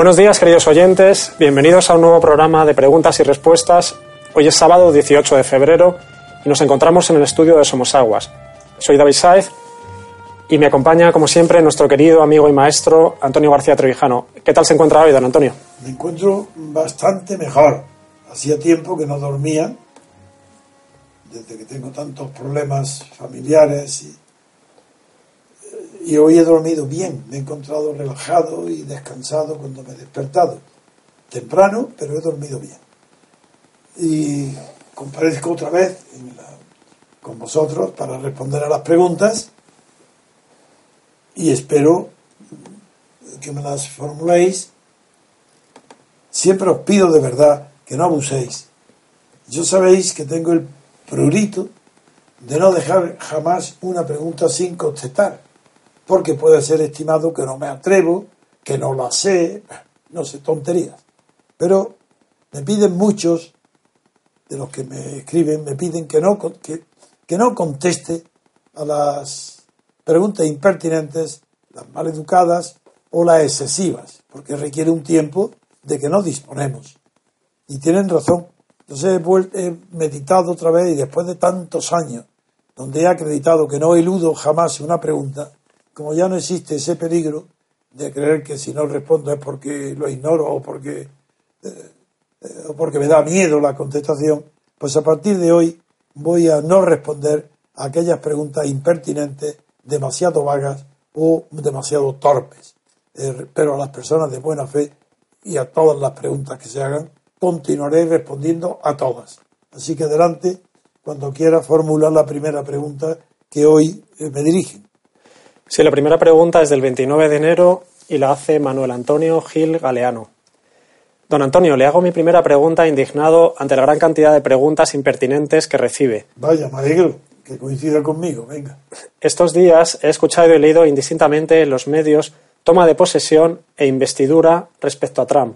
Buenos días, queridos oyentes. Bienvenidos a un nuevo programa de preguntas y respuestas. Hoy es sábado 18 de febrero y nos encontramos en el estudio de Somos Aguas. Soy David Saez y me acompaña, como siempre, nuestro querido amigo y maestro Antonio García Trevijano. ¿Qué tal se encuentra hoy, don Antonio? Me encuentro bastante mejor. Hacía tiempo que no dormía, desde que tengo tantos problemas familiares y y hoy he dormido bien, me he encontrado relajado y descansado cuando me he despertado. Temprano, pero he dormido bien. Y comparezco otra vez con vosotros para responder a las preguntas y espero que me las formuléis. Siempre os pido de verdad que no abuséis. Yo sabéis que tengo el prurito de no dejar jamás una pregunta sin contestar porque puede ser estimado que no me atrevo, que no la sé, no sé, tonterías. Pero me piden muchos de los que me escriben, me piden que no, que, que no conteste a las preguntas impertinentes, las maleducadas o las excesivas, porque requiere un tiempo de que no disponemos. Y tienen razón. Entonces he, he meditado otra vez y después de tantos años, donde he acreditado que no eludo jamás una pregunta, como ya no existe ese peligro de creer que si no respondo es porque lo ignoro o porque, eh, eh, o porque me da miedo la contestación, pues a partir de hoy voy a no responder a aquellas preguntas impertinentes, demasiado vagas o demasiado torpes. Eh, pero a las personas de buena fe y a todas las preguntas que se hagan, continuaré respondiendo a todas. Así que adelante, cuando quiera formular la primera pregunta que hoy me dirigen. Sí, la primera pregunta es del 29 de enero y la hace Manuel Antonio Gil Galeano. Don Antonio, le hago mi primera pregunta indignado ante la gran cantidad de preguntas impertinentes que recibe. Vaya, me alegro que coincida conmigo, venga. Estos días he escuchado y leído indistintamente en los medios toma de posesión e investidura respecto a Trump.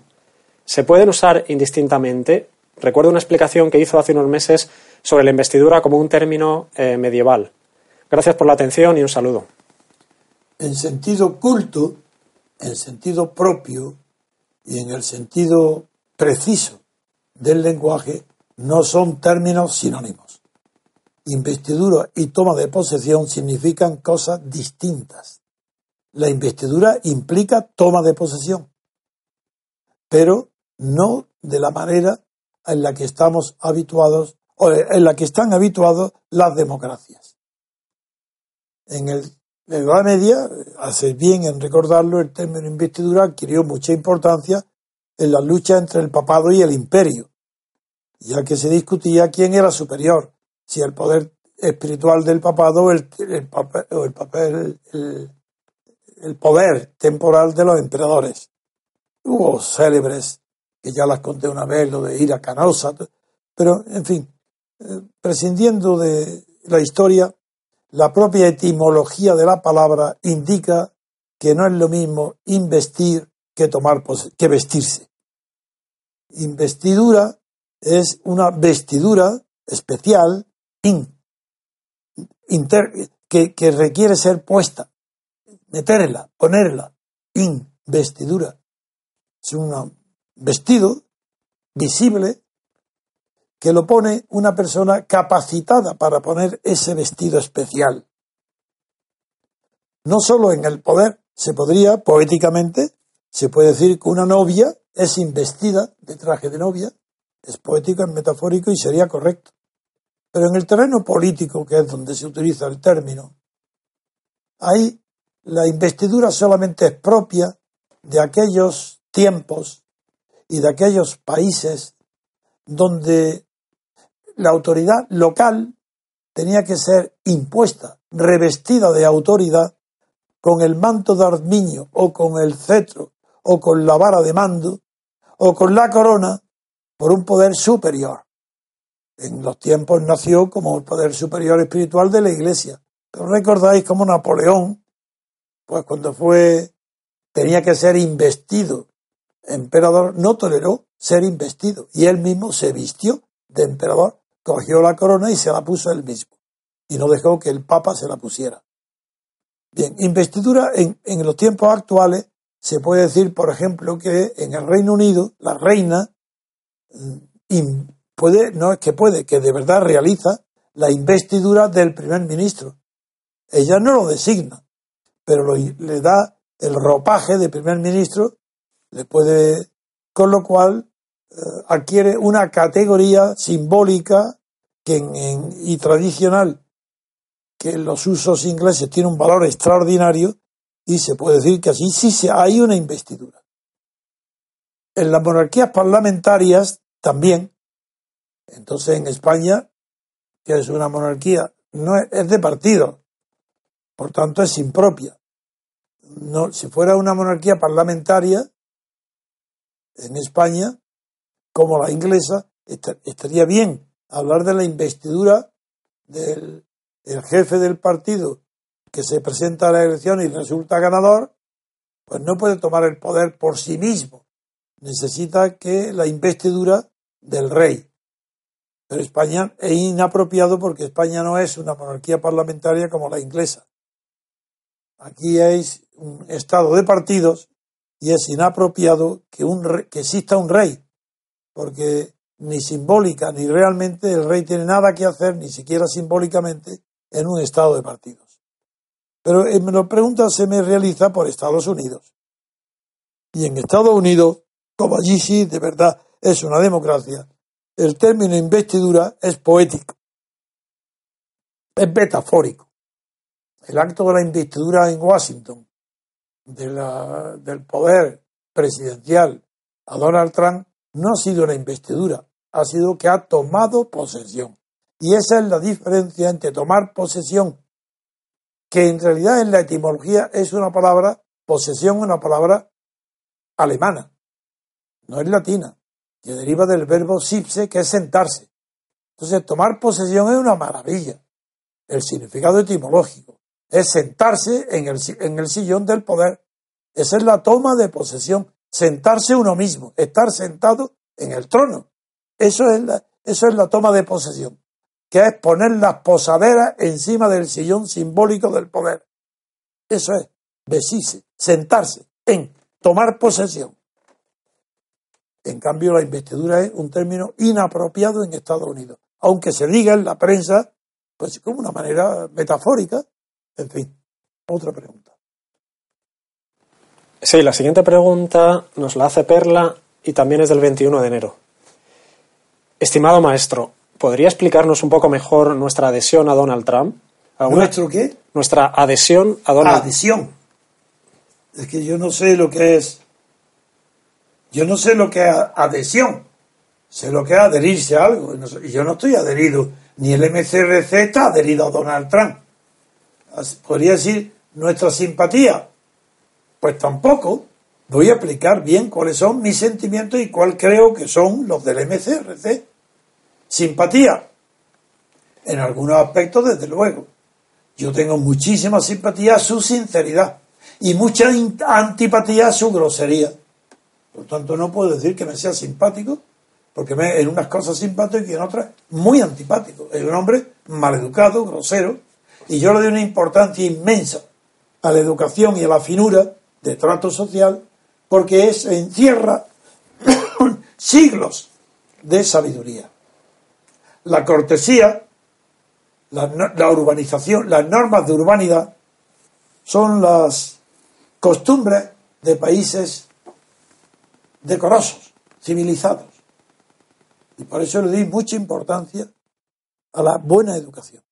¿Se pueden usar indistintamente? Recuerdo una explicación que hizo hace unos meses sobre la investidura como un término eh, medieval. Gracias por la atención y un saludo en sentido culto, en sentido propio y en el sentido preciso del lenguaje, no son términos sinónimos. Investidura y toma de posesión significan cosas distintas. La investidura implica toma de posesión, pero no de la manera en la que estamos habituados o en la que están habituados las democracias. En el la Edad Media, hace bien en recordarlo, el término investidura adquirió mucha importancia en la lucha entre el papado y el imperio. ya que se discutía quién era superior, si el poder espiritual del papado o el, papel, el, papel, el, poder temporal de los emperadores. Hubo célebres, que ya las conté una vez, lo de ir a Canosa, pero en fin, eh, prescindiendo de la historia, la propia etimología de la palabra indica que no es lo mismo investir que tomar que vestirse. Investidura es una vestidura especial que, que, requiere ser puesta, meterla, ponerla, investidura. Es un vestido visible que lo pone una persona capacitada para poner ese vestido especial. No solo en el poder, se podría, poéticamente, se puede decir que una novia es investida de traje de novia, es poético, es metafórico y sería correcto. Pero en el terreno político, que es donde se utiliza el término, ahí la investidura solamente es propia de aquellos tiempos y de aquellos países donde la autoridad local tenía que ser impuesta, revestida de autoridad, con el manto de armiño o con el cetro o con la vara de mando o con la corona por un poder superior. En los tiempos nació como el poder superior espiritual de la Iglesia. Pero recordáis como Napoleón, pues cuando fue, tenía que ser investido emperador, no toleró ser investido y él mismo se vistió de emperador cogió la corona y se la puso él mismo. Y no dejó que el Papa se la pusiera. Bien, investidura en, los tiempos actuales se puede decir, por ejemplo, que en el Reino Unido la reina mm, puede, no es que puede, que de verdad realiza la investidura del primer ministro. Ella no lo designa, pero le da el ropaje de primer ministro, le puede, con lo cual adquiere una categoría simbólica que y tradicional que en los usos ingleses tiene un valor extraordinario y se puede decir que así sí hay una investidura. En las monarquías parlamentarias también. Entonces en España, que es una monarquía, no es, es de partido, por tanto es impropia. No, si fuera una monarquía parlamentaria en España, como la inglesa, estaría bien hablar de la investidura del jefe del partido que se presenta a la elección y resulta ganador, pues no puede tomar el poder por sí mismo. Necesita que la investidura del rey. Pero España es inapropiado porque España no es una monarquía parlamentaria como la inglesa. Aquí es un estado de partidos y es inapropiado que, un que exista un rey porque ni simbólica ni realmente el rey tiene nada que hacer, ni siquiera simbólicamente, en un estado de partidos. Pero me lo pregunta se me realiza por Estados Unidos. Y en Estados Unidos, como allí sí de verdad es una democracia, el término investidura es poético, es metafórico. El acto de la investidura en Washington de la, del poder presidencial a Donald Trump no ha sido una investidura, ha sido que ha tomado posesión. Y esa es la diferencia entre tomar posesión, que en realidad en la etimología es una palabra, posesión una palabra alemana, no es latina, que deriva del verbo sipse, que es sentarse. Entonces, tomar posesión es una maravilla. El significado etimológico es sentarse en el, en el sillón del poder. Esa es la toma de posesión sentarse uno mismo, estar sentado en el trono. Eso es la, eso es la toma de posesión, que es poner las posaderas encima del sillón simbólico del poder. Eso es, besirse, sentarse, en tomar posesión. En cambio, la investidura es un término inapropiado en Estados Unidos, aunque se diga en la prensa, pues como una manera metafórica. En fin, otra pregunta. Sí, la siguiente pregunta nos la hace Perla y también es del 21 de enero. Estimado maestro, ¿podría explicarnos un poco mejor nuestra adhesión a Donald Trump? ¿Nuestro qué? Nuestra adhesión a Donald Trump. Adhesión. Es que yo no sé lo que es. Yo no sé lo que es adhesión. sé lo que es adherirse a algo. Y yo no estoy adherido, ni el MCRC está adherido a Donald Trump. Podría decir nuestra simpatía. Pues tampoco. Voy a explicar bien cuáles son mis sentimientos y cuál creo que son los del MCRC. Simpatía. En algunos aspectos, desde luego. Yo tengo muchísima simpatía a su sinceridad y mucha antipatía a su grosería. Por tanto, no puedo decir que me sea simpático, porque me, en unas cosas simpático y en otras muy antipático. Es un hombre maleducado, grosero, y yo le doy una importancia inmensa a la educación y a la finura de trato social, porque es, encierra siglos de sabiduría. La cortesía, la, urbanización, las normas de urbanidad son las costumbres de países decorosos, civilizados. Y por eso le doy mucha importancia a la buena educación,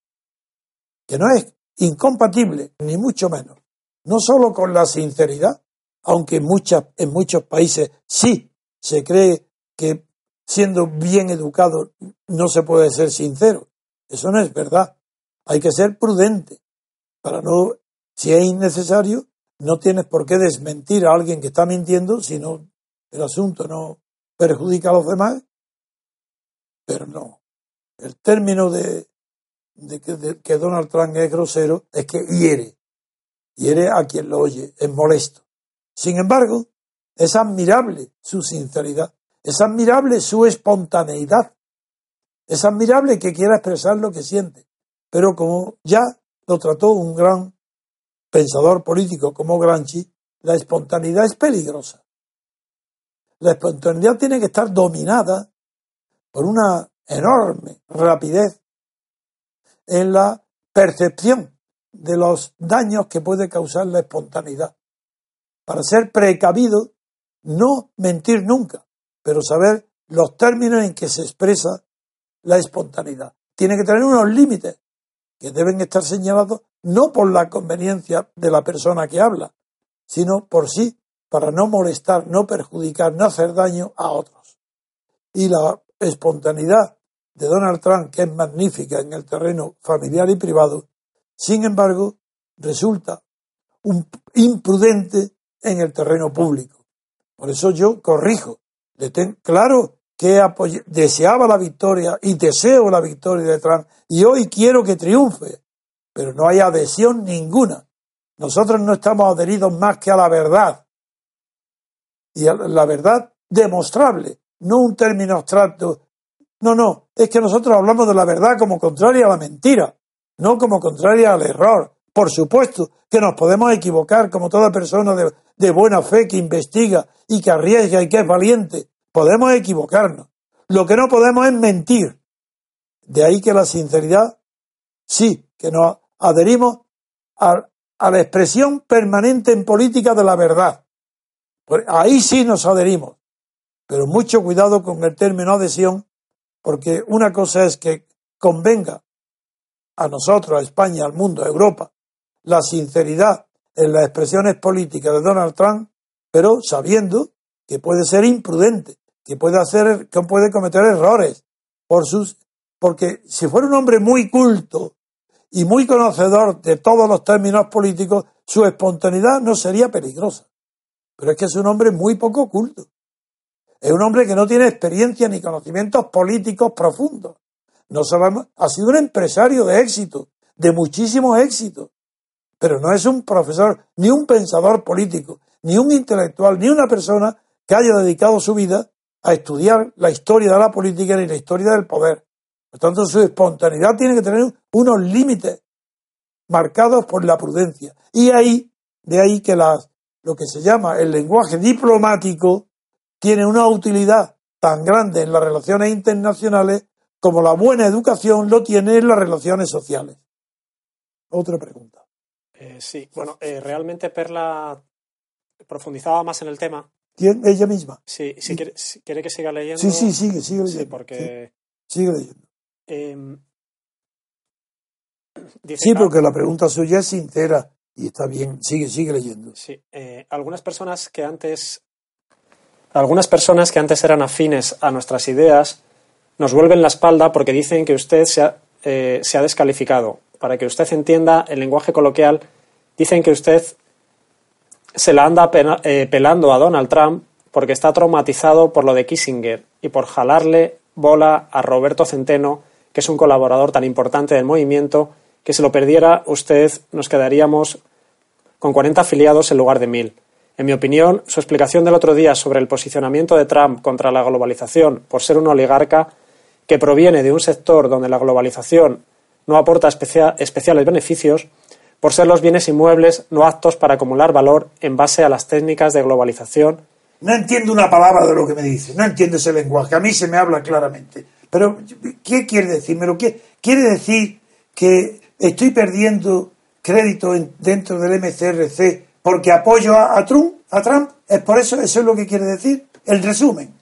que no es incompatible, ni mucho menos, no solo con la sinceridad, aunque en, muchas, en muchos países sí se cree que siendo bien educado no se puede ser sincero. Eso no es verdad. Hay que ser prudente para no, si es innecesario, no tienes por qué desmentir a alguien que está mintiendo si no el asunto no perjudica a los demás, pero no. El término de, que, Donald Trump es grosero es que hiere, hiere a quien lo oye, es molesto. Sin embargo, es admirable su sinceridad, es admirable su espontaneidad, es admirable que quiera expresar lo que siente, pero como ya lo trató un gran pensador político como Gramsci, la espontaneidad es peligrosa. La espontaneidad tiene que estar dominada por una enorme rapidez en la percepción de los daños que puede causar la espontaneidad. Para ser precavido, no mentir nunca, pero saber los términos en que se expresa la espontaneidad. Tiene que tener unos límites que deben estar señalados no por la conveniencia de la persona que habla, sino por sí para no molestar, no perjudicar, no hacer daño a otros. Y la espontaneidad de Donald Trump, que es magnífica en el terreno familiar y privado, sin embargo, resulta un imprudente en el terreno público. Por eso yo corrijo. Claro que deseaba la victoria y deseo la victoria de Trump y hoy quiero que triunfe, pero no hay adhesión ninguna. Nosotros no estamos adheridos más que a la verdad y la verdad demostrable, no un término abstracto. No, no, es que nosotros hablamos de la verdad como contraria a la mentira, no como contraria al error. Por supuesto que nos podemos equivocar como toda persona de, buena fe que investiga y que arriesga y que es valiente. Podemos equivocarnos. Lo que no podemos es mentir. De ahí que la sinceridad, sí, que nos adherimos a, a la expresión permanente en política de la verdad. Pues ahí sí nos adherimos. Pero mucho cuidado con el término adhesión, porque una cosa es que convenga a nosotros, a España, al mundo, a Europa, la sinceridad en las expresiones políticas de Donald Trump, pero sabiendo que puede ser imprudente, que puede hacer, que puede cometer errores por sus, porque si fuera un hombre muy culto y muy conocedor de todos los términos políticos, su espontaneidad no sería peligrosa. Pero es que es un hombre muy poco culto. Es un hombre que no tiene experiencia ni conocimientos políticos profundos. No sabemos, ha sido un empresario de éxito, de muchísimo éxito. Pero no es un profesor, ni un pensador político, ni un intelectual, ni una persona que haya dedicado su vida a estudiar la historia de la política ni la historia del poder. Por tanto, su espontaneidad tiene que tener unos límites marcados por la prudencia. Y ahí, de ahí que las lo que se llama el lenguaje diplomático tiene una utilidad tan grande en las relaciones internacionales como la buena educación lo tiene en las relaciones sociales. Otra pregunta. Eh, sí, bueno, eh, realmente Perla profundizaba más en el tema. ¿Quién? Ella misma. Sí, si, quiere, quiere, que siga leyendo. Sí, sí, sigue, sigue leyendo. Sí, porque. Sigue leyendo. Em, sí, porque la pregunta suya es sincera y está bien, sigue, sigue leyendo. Sí, eh, algunas personas que antes Algunas personas que antes eran afines a nuestras ideas nos vuelven la espalda porque dicen que usted se ha, eh, se ha descalificado. Para que usted entienda el lenguaje coloquial, dicen que usted se la anda eh, pelando a Donald Trump porque está traumatizado por lo de Kissinger y por jalarle bola a Roberto Centeno, que es un colaborador tan importante del movimiento, que si lo perdiera usted nos quedaríamos con 40 afiliados en lugar de 1000. En mi opinión, su explicación del otro día sobre el posicionamiento de Trump contra la globalización por ser un oligarca que proviene de un sector donde la globalización no aporta especia- especiales beneficios, por ser los bienes inmuebles no aptos para acumular valor en base a las técnicas de globalización No entiendo una palabra de lo que me dice, no entiendo ese lenguaje. A mí se me habla claramente. Pero, ¿qué quiere decir? ¿Pero qué? ¿Quiere decir que estoy perdiendo crédito en- dentro del MCRC porque apoyo a, Trump? ¿A Trump? ¿Es por eso? ¿Eso es lo que quiere decir? El resumen.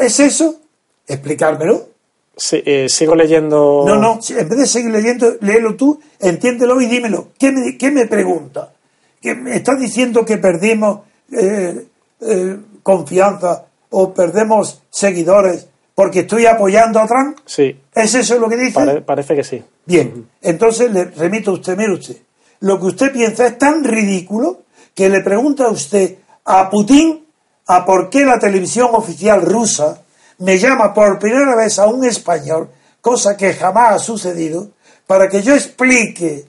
¿Es eso? Explicármelo. Sí, eh, sigo leyendo. No, no, en vez de seguir leyendo, léelo tú, entiéndelo y dímelo. ¿Qué me, qué me pregunta? ¿Que me estás diciendo que perdimos eh, eh, confianza o perdemos seguidores porque estoy apoyando a Trump? Sí, ¿Es eso lo que dice? pare- parece que sí. Bien, entonces le remito a usted, mire usted, lo que usted piensa es tan ridículo que le pregunta a usted a Putin a por qué la televisión oficial rusa me llama por primera vez a un español, cosa que jamás ha sucedido, para que yo explique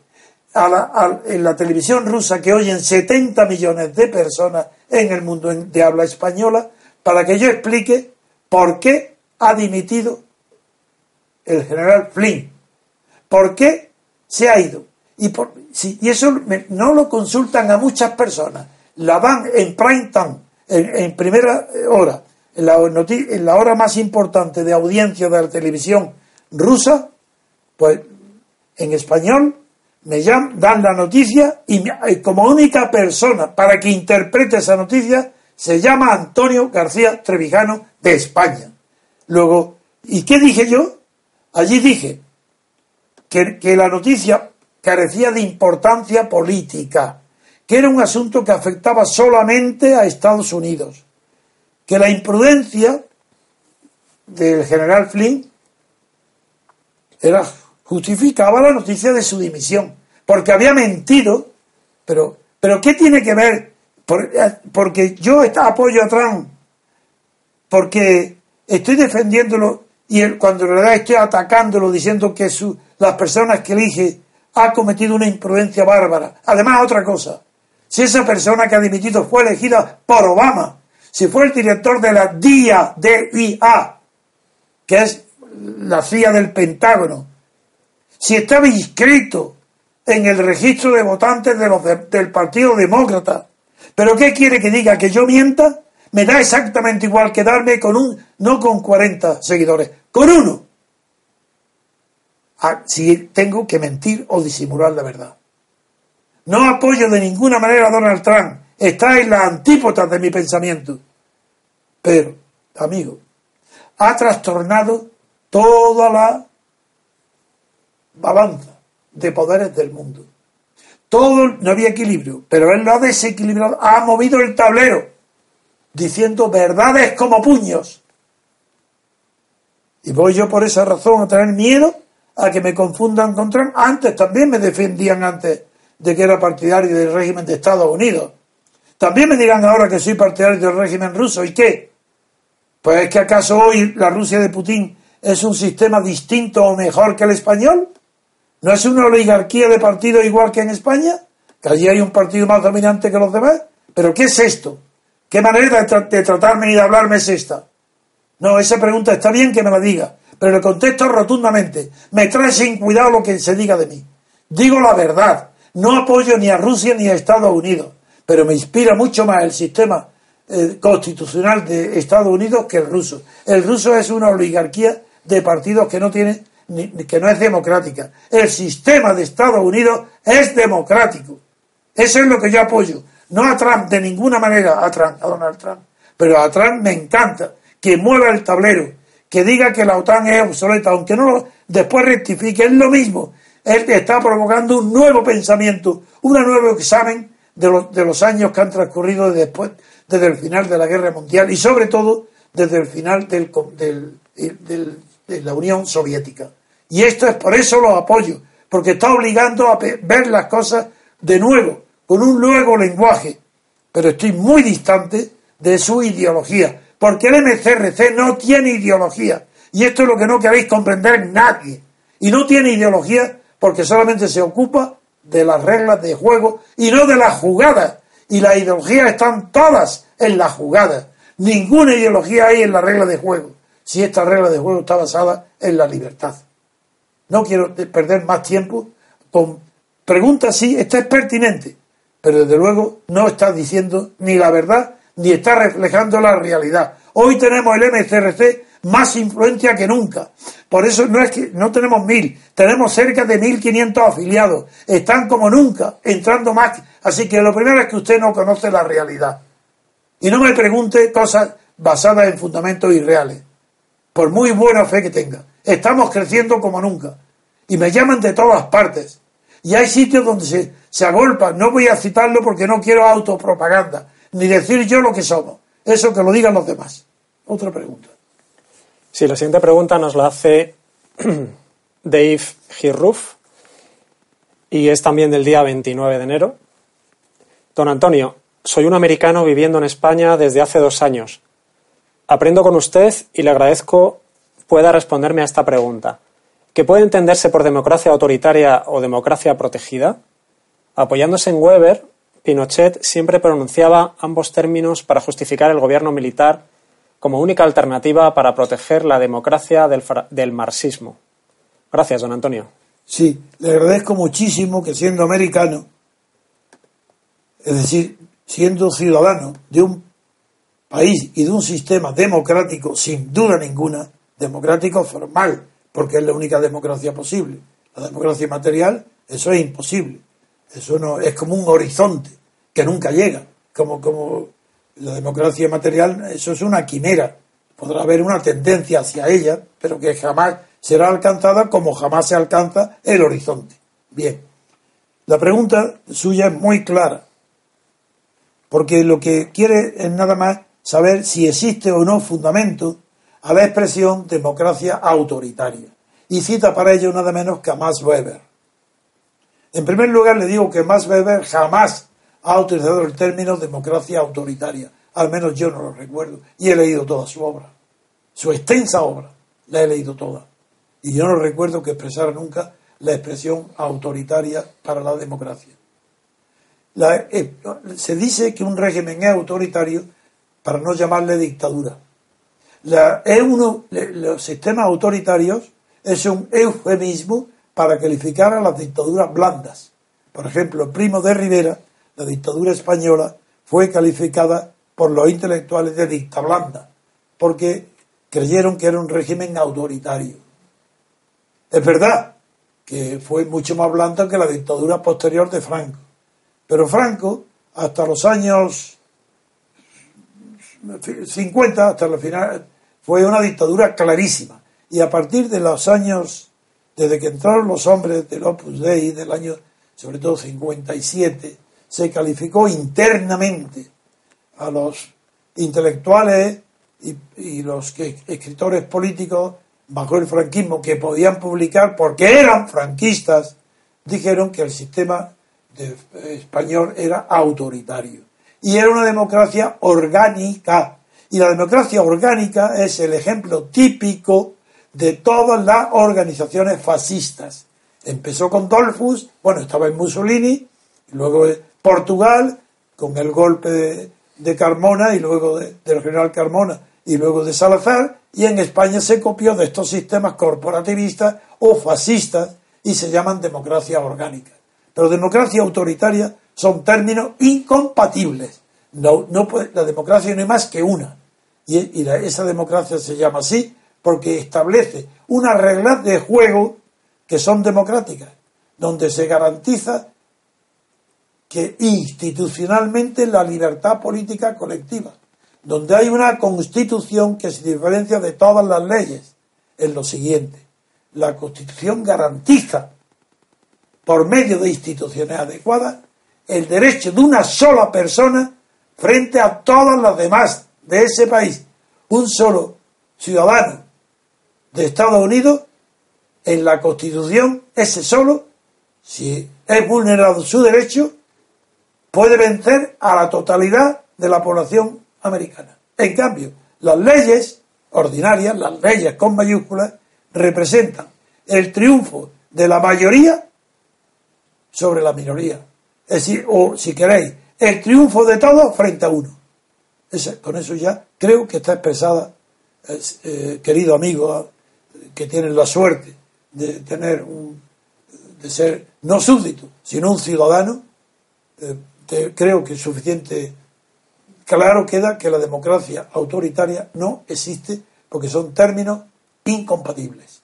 a la- en la televisión rusa que oyen 70 millones de personas en el mundo de habla española, para que yo explique por qué ha dimitido el general Flynn. ¿Por qué se ha ido? Y, por- y eso me- no lo consultan a muchas personas. La dan en prime time, en primera hora, en la, hora más importante de audiencia de la televisión rusa, pues en español me llaman, dan la noticia y como única persona para que interprete esa noticia se llama Antonio García Trevijano de España. Luego, ¿y qué dije yo? Allí dije que, que la noticia carecía de importancia política, que era un asunto que afectaba solamente a Estados Unidos, que la imprudencia del general Flynn era justificaba la noticia de su dimisión, porque había mentido, pero, pero ¿qué tiene que ver? Por- eh, porque yo apoyo a Trump, porque estoy defendiéndolo y él, cuando en realidad estoy atacándolo diciendo que su, las personas que elige ha cometido una imprudencia bárbara. Además, otra cosa, si esa persona que ha dimitido fue elegida por Obama, si fue el director de la DIA, DIA, que es la CIA del Pentágono, si estaba inscrito en el registro de votantes del Partido Demócrata. ¿Pero qué quiere que diga? ¿Que yo mienta? Me da exactamente igual quedarme con un, no con 40 seguidores, con uno. Ah, si tengo que mentir o disimular la verdad. No apoyo de ninguna manera a Donald Trump. Está en la antípoda de mi pensamiento. Pero, amigo, ha trastornado toda la balanza de poderes del mundo. Todo, no había equilibrio, pero él lo ha desequilibrado, ha movido el tablero, diciendo verdades como puños. Y voy yo por esa razón a tener miedo a que me confundan con Trump. Antes también me defendían antes de que era partidario del régimen de Estados Unidos. También me dirán ahora que soy partidario del régimen ruso. ¿Y qué? Pues es que acaso hoy la Rusia de Putin es un sistema distinto o mejor que el español. ¿No es una oligarquía de partidos igual que en España? Que allí hay un partido más dominante que los demás. ¿Pero qué es esto? ¿Qué manera de, de tratarme y de hablarme es esta? No, esa pregunta está bien que me la diga, pero le contesto rotundamente. Me trae sin cuidado lo que se diga de mí. Digo la verdad. No apoyo ni a Rusia ni a Estados Unidos, pero me inspira mucho más el sistema eh, constitucional de Estados Unidos que el ruso. El ruso es una oligarquía de partidos que no tiene ni- que no es democrática. El sistema de Estados Unidos es democrático. Eso es lo que yo apoyo. No a Trump de ninguna manera, a Trump, a Donald Trump. Pero a Trump me encanta que mueva el tablero, que diga que la OTAN es obsoleta, aunque no lo- después rectifique, es lo mismo. Él está provocando un nuevo pensamiento, un nuevo examen de los, de los años que han transcurrido después, desde el final de la Guerra Mundial y sobre todo desde el final del, de la Unión Soviética. Y esto es por eso lo apoyo, porque está obligando a ver las cosas de nuevo, con un nuevo lenguaje. Pero estoy muy distante de su ideología, porque el MCRC no tiene ideología. Y esto es lo que no queréis comprender nadie. Y no tiene ideología porque solamente se ocupa de las reglas de juego y no de las jugadas. Y las ideologías están todas en las jugadas. Ninguna ideología hay en la regla de juego, si esta regla de juego está basada en la libertad. No quiero perder más tiempo con preguntas, sí, esta es pertinente, pero desde luego no está diciendo ni la verdad ni está reflejando la realidad. Hoy tenemos el MCRC más influencia que nunca. Por eso no es que no tenemos mil, tenemos cerca de mil quinientos afiliados. Están como nunca, entrando más. Así que lo primero es que usted no conoce la realidad. Y no me pregunte cosas basadas en fundamentos irreales, por muy buena fe que tenga. Estamos creciendo como nunca. Y me llaman de todas partes. Y hay sitios donde se, se agolpan. No voy a citarlo porque no quiero autopropaganda, ni decir yo lo que somos. Eso que lo digan los demás. Otra pregunta. Sí, la siguiente pregunta nos la hace Dave Girruf y es también del día 29 de enero. Don Antonio, soy un americano viviendo en España desde hace dos años. Aprendo con usted y le agradezco pueda responderme a esta pregunta. ¿Qué puede entenderse por democracia autoritaria o democracia protegida? Apoyándose en Weber, Pinochet siempre pronunciaba ambos términos para justificar el gobierno militar como única alternativa para proteger la democracia del, marxismo. Gracias, don Antonio. Sí, le agradezco muchísimo que siendo americano, es decir, siendo ciudadano de un país y de un sistema democrático, sin duda ninguna, democrático formal, porque es la única democracia posible. La democracia material, eso es imposible. Eso no es como un horizonte que nunca llega, como, como la democracia material, eso es una quimera. Podrá haber una tendencia hacia ella, pero que jamás será alcanzada como jamás se alcanza el horizonte. Bien. La pregunta suya es muy clara, porque lo que quiere es nada más saber si existe o no fundamento a la expresión democracia autoritaria. Y cita para ello nada menos que a Max Weber. En primer lugar, le digo que Max Weber jamás ha utilizado el término democracia autoritaria. Al menos yo no lo recuerdo. Y he leído toda su obra. Su extensa obra. La he leído toda. Y yo no recuerdo que expresara nunca la expresión autoritaria para la democracia. Eh, se dice que un régimen es autoritario para no llamarle dictadura. es uno, los sistemas autoritarios es un eufemismo para calificar a las dictaduras blandas. Por ejemplo, Primo de Rivera la dictadura española fue calificada por los intelectuales de dicta blanda, porque creyeron que era un régimen autoritario. Es verdad que fue mucho más blanda que la dictadura posterior de Franco, pero Franco, hasta los años 50, hasta el final, fue una dictadura clarísima. Y a partir de los años, desde que entraron los hombres del Opus Dei, del año, sobre todo 57, se calificó internamente a los intelectuales y, los escritores políticos bajo el franquismo que podían publicar porque eran franquistas, dijeron que el sistema español era autoritario y era una democracia orgánica. Y la democracia orgánica es el ejemplo típico de todas las organizaciones fascistas. Empezó con Dolfus, bueno, estaba en Mussolini, luego Portugal, con el golpe de, Carmona y luego del general Carmona y luego de Salazar, y en España se copió de estos sistemas corporativistas o fascistas y se llaman democracia orgánica. Pero democracia autoritaria son términos incompatibles. No, la democracia no es más que una. Y, esa democracia se llama así porque establece unas reglas de juego que son democráticas, donde se garantiza que institucionalmente la libertad política colectiva, donde hay una constitución que se diferencia de todas las leyes, en lo siguiente. La constitución garantiza, por medio de instituciones adecuadas, el derecho de una sola persona frente a todas las demás de ese país, un solo ciudadano de Estados Unidos, en la Constitución, ese solo, si es vulnerado su derecho, puede vencer a la totalidad de la población americana. En cambio, las leyes ordinarias, las leyes con mayúsculas, representan el triunfo de la mayoría sobre la minoría. Es decir, o si queréis, el triunfo de todos frente a uno. con eso ya creo que está expresada, eh, querido amigo, que tienen la suerte de tener un, de ser no súbdito, sino un ciudadano, eh, creo que es suficiente claro queda que la democracia autoritaria no existe porque son términos incompatibles,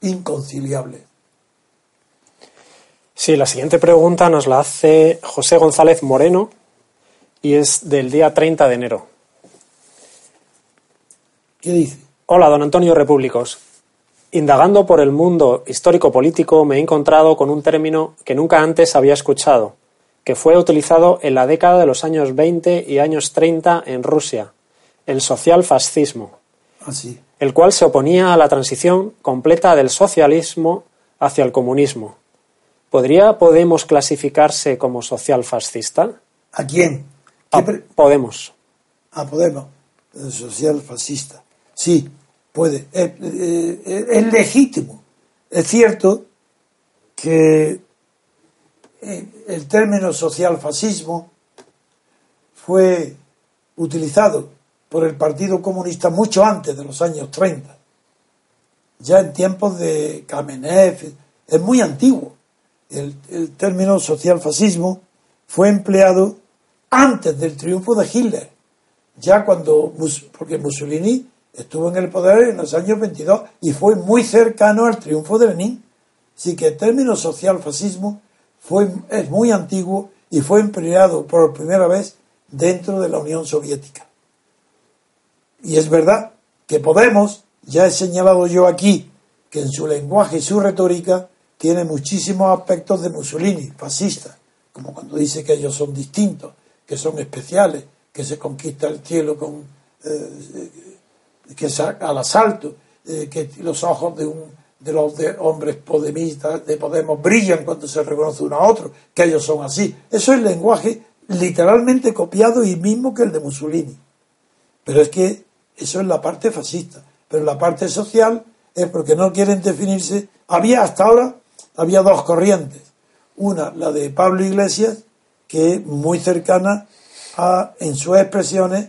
inconciliables. Sí, la siguiente pregunta nos la hace José González Moreno y es del día 30 de enero. ¿Qué dice? Hola, don Antonio Repúblicos. Indagando por el mundo histórico-político me he encontrado con un término que nunca antes había escuchado, que fue utilizado en la década de los años 20 y años 30 en Rusia, el socialfascismo. Ah, el cual se oponía a la transición completa del socialismo hacia el comunismo. ¿Podría Podemos clasificarse como socialfascista? ¿A quién? A Podemos. A Podemos, socialfascista. Sí, puede. Es, es legítimo. Es cierto que eh, el término social fascismo fue utilizado por el Partido Comunista mucho antes de los años 30, ya en tiempos de Kamenev, es muy antiguo. El, el término social fascismo fue empleado antes del triunfo de Hitler, ya cuando, porque Mussolini estuvo en el poder en los años 22 y fue muy cercano al triunfo de Lenin. Así que el término social fascismo fue, es muy antiguo y fue empleado por primera vez dentro de la Unión Soviética. Y es verdad que Podemos, ya he señalado yo aquí, que en su lenguaje y su retórica tiene muchísimos aspectos de Mussolini, fascista, como cuando dice que ellos son distintos, que son especiales, que se conquista el cielo con eh, que al asalto, eh, que los ojos de un de los de hombres podemistas de Podemos brillan cuando se reconoce uno a otro, que ellos son así. Eso es lenguaje literalmente copiado y mismo que el de Mussolini. Pero es que eso es la parte fascista. Pero la parte social es porque no quieren definirse. Había hasta ahora, había dos corrientes. Una, la de Pablo Iglesias, que es muy cercana a, en sus expresiones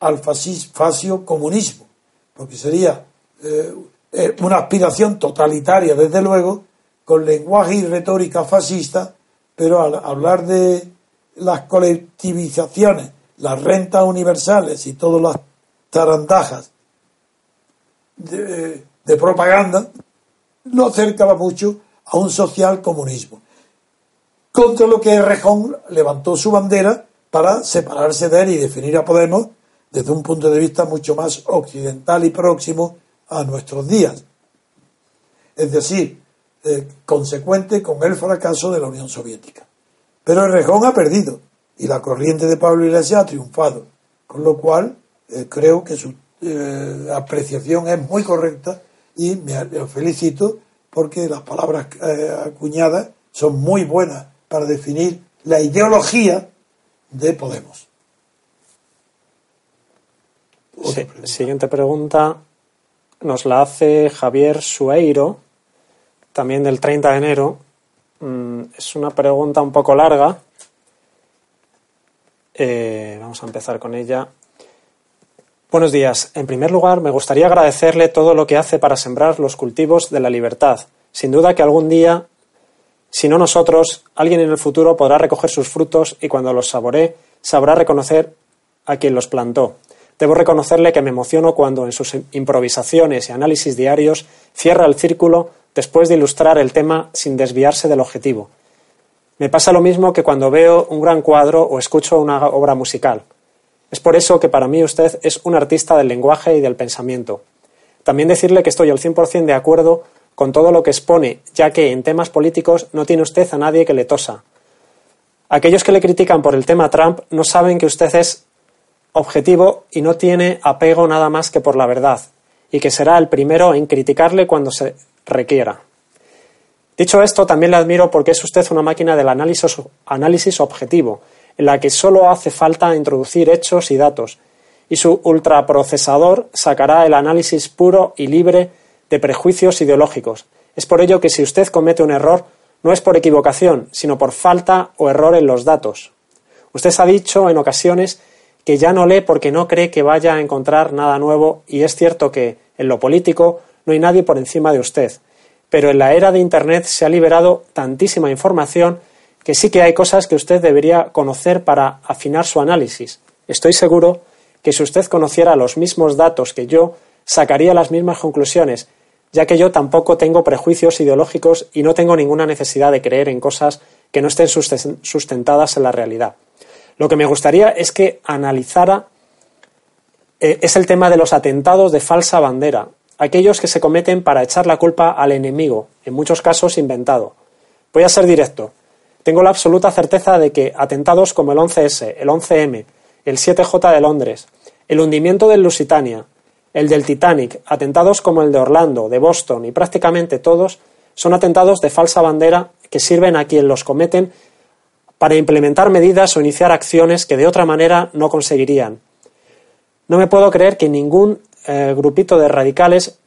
al fascio comunismo, porque sería eh, eh, una aspiración totalitaria, desde luego, con lenguaje y retórica fascista, pero al hablar de las colectivizaciones, las rentas universales y todas las tarandajas de, de propaganda, no acercaba mucho a un social comunismo. Contra lo que Rejón levantó su bandera para separarse de él y definir a Podemos desde un punto de vista mucho más occidental y próximo a nuestros días. Es decir, eh, consecuente con el fracaso de la Unión Soviética. Pero el Rejón ha perdido y la corriente de Pablo Iglesias ha triunfado, con lo cual eh, creo que su eh, apreciación es muy correcta y me, felicito porque las palabras acuñadas son muy buenas para definir la ideología de Podemos. Siguiente pregunta nos la hace Javier Sueiro, también del 30 de enero. Mm, es una pregunta un poco larga. Eh, vamos a empezar con ella. Buenos días. En primer lugar, me gustaría agradecerle todo lo que hace para sembrar los cultivos de la libertad. Sin duda que algún día, si no nosotros, alguien en el futuro podrá recoger sus frutos y cuando los saboree, sabrá reconocer a quien los plantó. Debo reconocerle que me emociono cuando en sus improvisaciones y análisis diarios cierra el círculo después de ilustrar el tema sin desviarse del objetivo. Me pasa lo mismo que cuando veo un gran cuadro o escucho una obra musical. Es por eso que para mí usted es un artista del lenguaje y del pensamiento. También decirle que estoy al 100% de acuerdo con todo lo que expone, ya que en temas políticos no tiene usted a nadie que le tosa. Aquellos que le critican por el tema Trump no saben que usted es objetivo y no tiene apego nada más que por la verdad, y que será el primero en criticarle cuando se requiera. Dicho esto, también le admiro porque es usted una máquina del análisis, análisis objetivo, en la que solo hace falta introducir hechos y datos, y su ultraprocesador sacará el análisis puro y libre de prejuicios ideológicos. Es por ello que si usted comete un error, no es por equivocación, sino por falta o error en los datos. Usted ha dicho en ocasiones que ya no lee porque no cree que vaya a encontrar nada nuevo y es cierto que, en lo político, no hay nadie por encima de usted pero en la era de Internet se ha liberado tantísima información que sí que hay cosas que usted debería conocer para afinar su análisis. Estoy seguro que si usted conociera los mismos datos que yo, sacaría las mismas conclusiones, ya que yo tampoco tengo prejuicios ideológicos y no tengo ninguna necesidad de creer en cosas que no estén sustentadas en la realidad. Lo que me gustaría es que analizara eh, es el tema de los atentados de falsa bandera, aquellos que se cometen para echar la culpa al enemigo, en muchos casos inventado. Voy a ser directo. Tengo la absoluta certeza de que atentados como el 11S, el 11M, el 7J de Londres, el hundimiento del Lusitania, el del Titanic, atentados como el de Orlando, de Boston y prácticamente todos son atentados de falsa bandera que sirven a quien los cometen para implementar medidas o iniciar acciones que de otra manera no conseguirían. No me puedo creer que ningún eh, grupito de radicales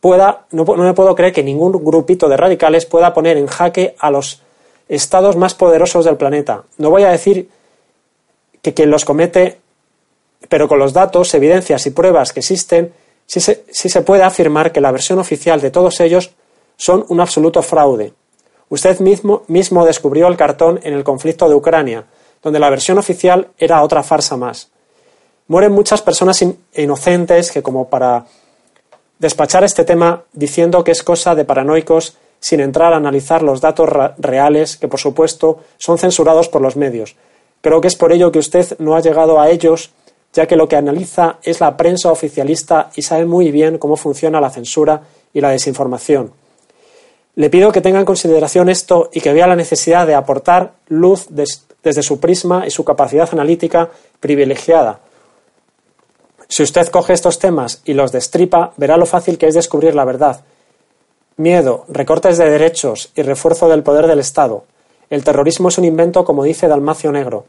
pueda, no, me puedo creer que ningún grupito de radicales pueda poner en jaque a los estados más poderosos del planeta. No voy a decir que quien los comete, pero con los datos, evidencias y pruebas que existen, sí se, se puede afirmar que la versión oficial de todos ellos son un absoluto fraude. Usted mismo, descubrió el cartón en el conflicto de Ucrania, donde la versión oficial era otra farsa más. Mueren muchas personas inocentes que como para despachar este tema diciendo que es cosa de paranoicos sin entrar a analizar los datos reales que por supuesto son censurados por los medios. Creo que es por ello que usted no ha llegado a ellos, ya que lo que analiza es la prensa oficialista y sabe muy bien cómo funciona la censura y la desinformación. Le pido que tenga en consideración esto y que vea la necesidad de aportar luz desde su prisma y su capacidad analítica privilegiada, si usted coge estos temas y los destripa, verá lo fácil que es descubrir la verdad. Miedo, recortes de derechos y refuerzo del poder del Estado. El terrorismo es un invento, como dice Dalmacio Negro.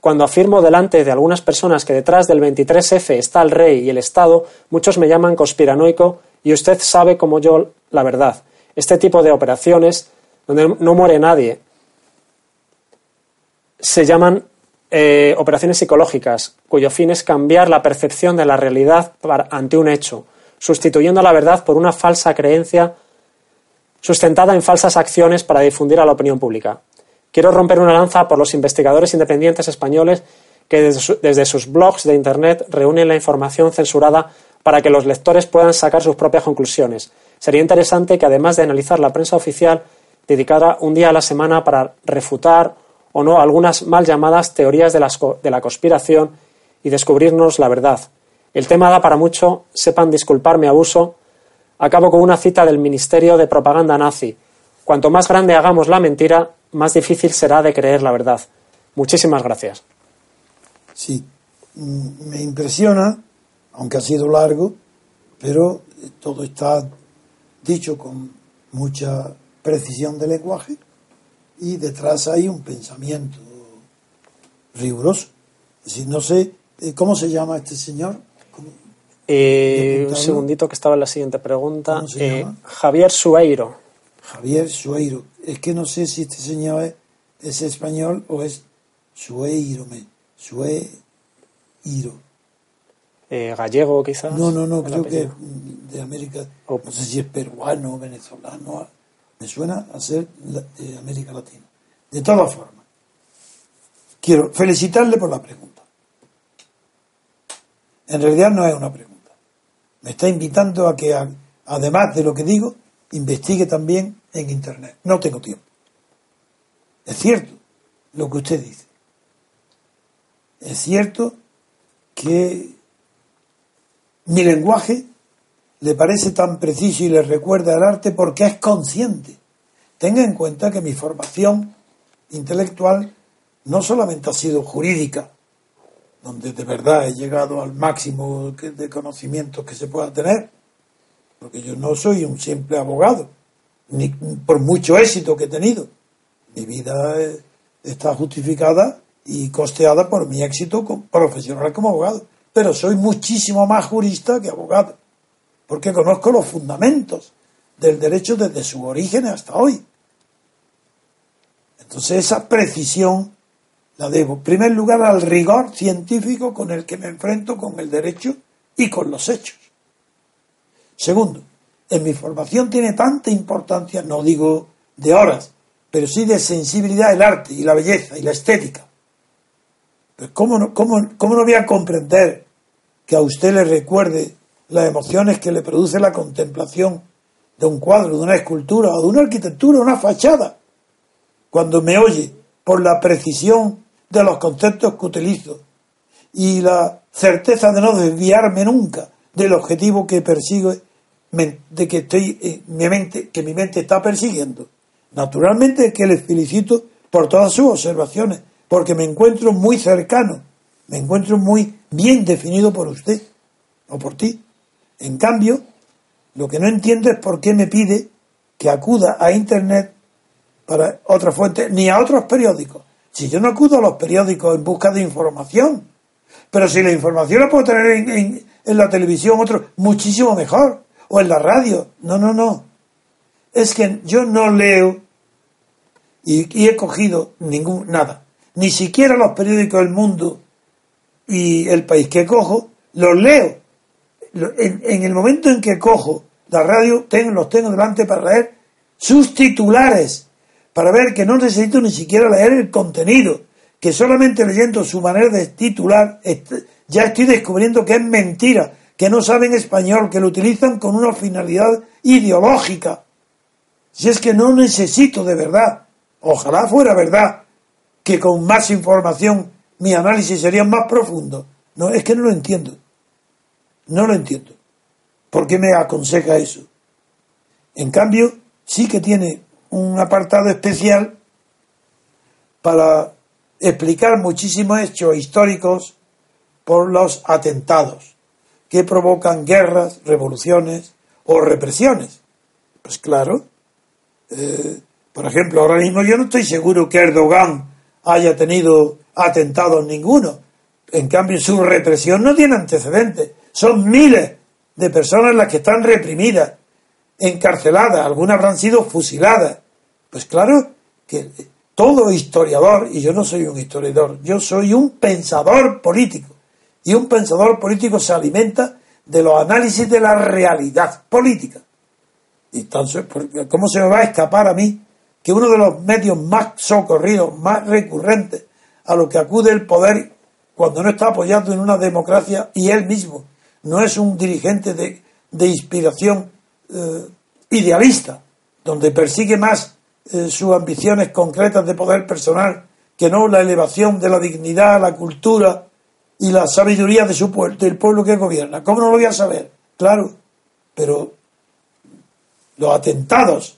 Cuando afirmo delante de algunas personas que detrás del 23F está el rey y el Estado, muchos me llaman conspiranoico y usted sabe como yo la verdad. Este tipo de operaciones, donde no muere nadie, se llaman eh, operaciones psicológicas, cuyo fin es cambiar la percepción de la realidad ante un hecho, sustituyendo la verdad por una falsa creencia sustentada en falsas acciones para difundir a la opinión pública. Quiero romper una lanza por los investigadores independientes españoles que desde, desde sus blogs de Internet reúnen la información censurada para que los lectores puedan sacar sus propias conclusiones. Sería interesante que, además de analizar la prensa oficial, dedicara un día a la semana para refutar o no algunas mal llamadas teorías de, de la conspiración y descubrirnos la verdad. El tema da para mucho, sepan disculpar mi abuso. Acabo con una cita del Ministerio de Propaganda nazi. Cuanto más grande hagamos la mentira, más difícil será de creer la verdad. Muchísimas gracias. Sí, mm, me impresiona, aunque ha sido largo, pero todo está dicho con mucha precisión de lenguaje y detrás hay un pensamiento riguroso. Es decir, no sé, eh, ¿cómo se llama este señor? Eh, un segundito que estaba en la siguiente pregunta. Eh, Javier Sueiro. Javier Sueiro. Es que no sé si este señor es, español o es Sueiro. Me, Sueiro. gallego quizás. No, no, no, creo que de América. No sé si es peruano venezolano me suena a ser de América Latina. De todas formas, quiero felicitarle por la pregunta. En realidad no es una pregunta. Me está invitando a que, además de lo que digo, investigue también en Internet. No tengo tiempo. Es cierto lo que usted dice. Es cierto que mi lenguaje le parece tan preciso y le recuerda el arte porque es consciente. Tenga en cuenta que mi formación intelectual no solamente ha sido jurídica, donde de verdad he llegado al máximo de conocimientos que se pueda tener, porque yo no soy un simple abogado, ni por mucho éxito que he tenido. Mi vida está justificada y costeada por mi éxito profesional como abogado, pero soy muchísimo más jurista que abogado, porque conozco los fundamentos del derecho desde su origen hasta hoy. Entonces esa precisión la debo, en primer lugar, al rigor científico con el que me enfrento con el derecho y con los hechos. Segundo, en mi formación tiene tanta importancia, no digo de horas, pero sí de sensibilidad el arte y la belleza y la estética. ¿Cómo, no, cómo, ¿Cómo no voy a comprender que a usted le recuerde las emociones que le produce la contemplación de un cuadro, de una escultura o de una arquitectura, una fachada? Cuando me oye por la precisión de los conceptos que utilizo y la certeza de no desviarme nunca del objetivo que persigo, de que estoy eh, mi mente, que mi mente está persiguiendo. Naturalmente que les felicito por todas sus observaciones, porque me encuentro muy cercano, me encuentro muy bien definido por usted o por ti. En cambio, lo que no entiendo es por qué me pide que acuda a Internet para otra fuente, ni a otros periódicos. Si yo no acudo a los periódicos en busca de información, pero si la información la puedo tener en, la televisión, otro, muchísimo mejor, o en la radio. No, no, no. Es que yo no leo y, he cogido ningún, nada. Ni siquiera los periódicos del mundo y el país que cojo, los leo. En, en el momento en que cojo la radio, tengo, los tengo delante para leer sus titulares para ver que no necesito ni siquiera leer el contenido, que solamente leyendo su manera de titular ya estoy descubriendo que es mentira, que no saben español, que lo utilizan con una finalidad ideológica. Si es que no necesito de verdad, ojalá fuera verdad, que con más información mi análisis sería más profundo. No, es que no lo entiendo. No lo entiendo. ¿Por qué me aconseja eso? En cambio, sí que tiene un apartado especial para explicar muchísimos hechos históricos por los atentados que provocan guerras, revoluciones o represiones. Pues claro, eh, por ejemplo, ahora mismo yo no estoy seguro que Erdogan haya tenido atentados ninguno. En cambio, su represión no tiene antecedentes. Son miles de personas las que están reprimidas encarceladas, algunas habrán sido fusiladas. Pues claro que todo historiador, y yo no soy un historiador, yo soy un pensador político. Y un pensador político se alimenta de los análisis de la realidad política. Y entonces, ¿cómo se me va a escapar a mí que uno de los medios más socorridos, más recurrentes a lo que acude el poder cuando no está apoyado en una democracia y él mismo no es un dirigente de, inspiración eh, idealista, donde persigue más eh, sus ambiciones concretas de poder personal que no la elevación de la dignidad, la cultura y la sabiduría de su del pueblo que gobierna. ¿Cómo no lo voy a saber? Claro, pero los atentados,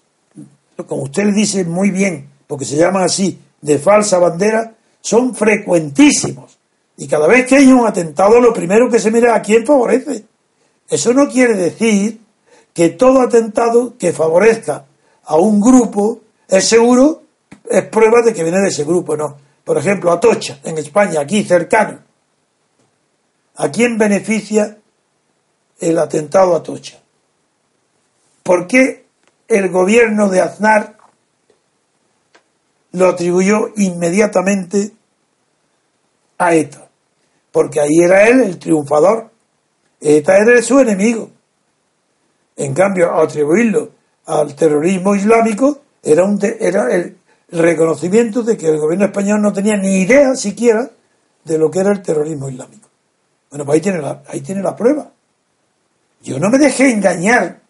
como usted le dice muy bien, porque se llaman así, de falsa bandera, son frecuentísimos. Y cada vez que hay un atentado, lo primero que se mira a quién favorece. Eso no quiere decir que todo atentado que favorezca a un grupo es seguro, es prueba de que viene de ese grupo, no. Por ejemplo, Atocha, en España, aquí cercano. ¿A quién beneficia el atentado a Atocha? ¿Por qué el gobierno de Aznar lo atribuyó inmediatamente a ETA? Porque ahí era él el triunfador. ETA era su enemigo. En cambio, atribuirlo al terrorismo islámico era, un era el reconocimiento de que el gobierno español no tenía ni idea siquiera de lo que era el terrorismo islámico. Bueno, pues ahí tiene la, ahí tiene la prueba. Yo no me dejé engañar.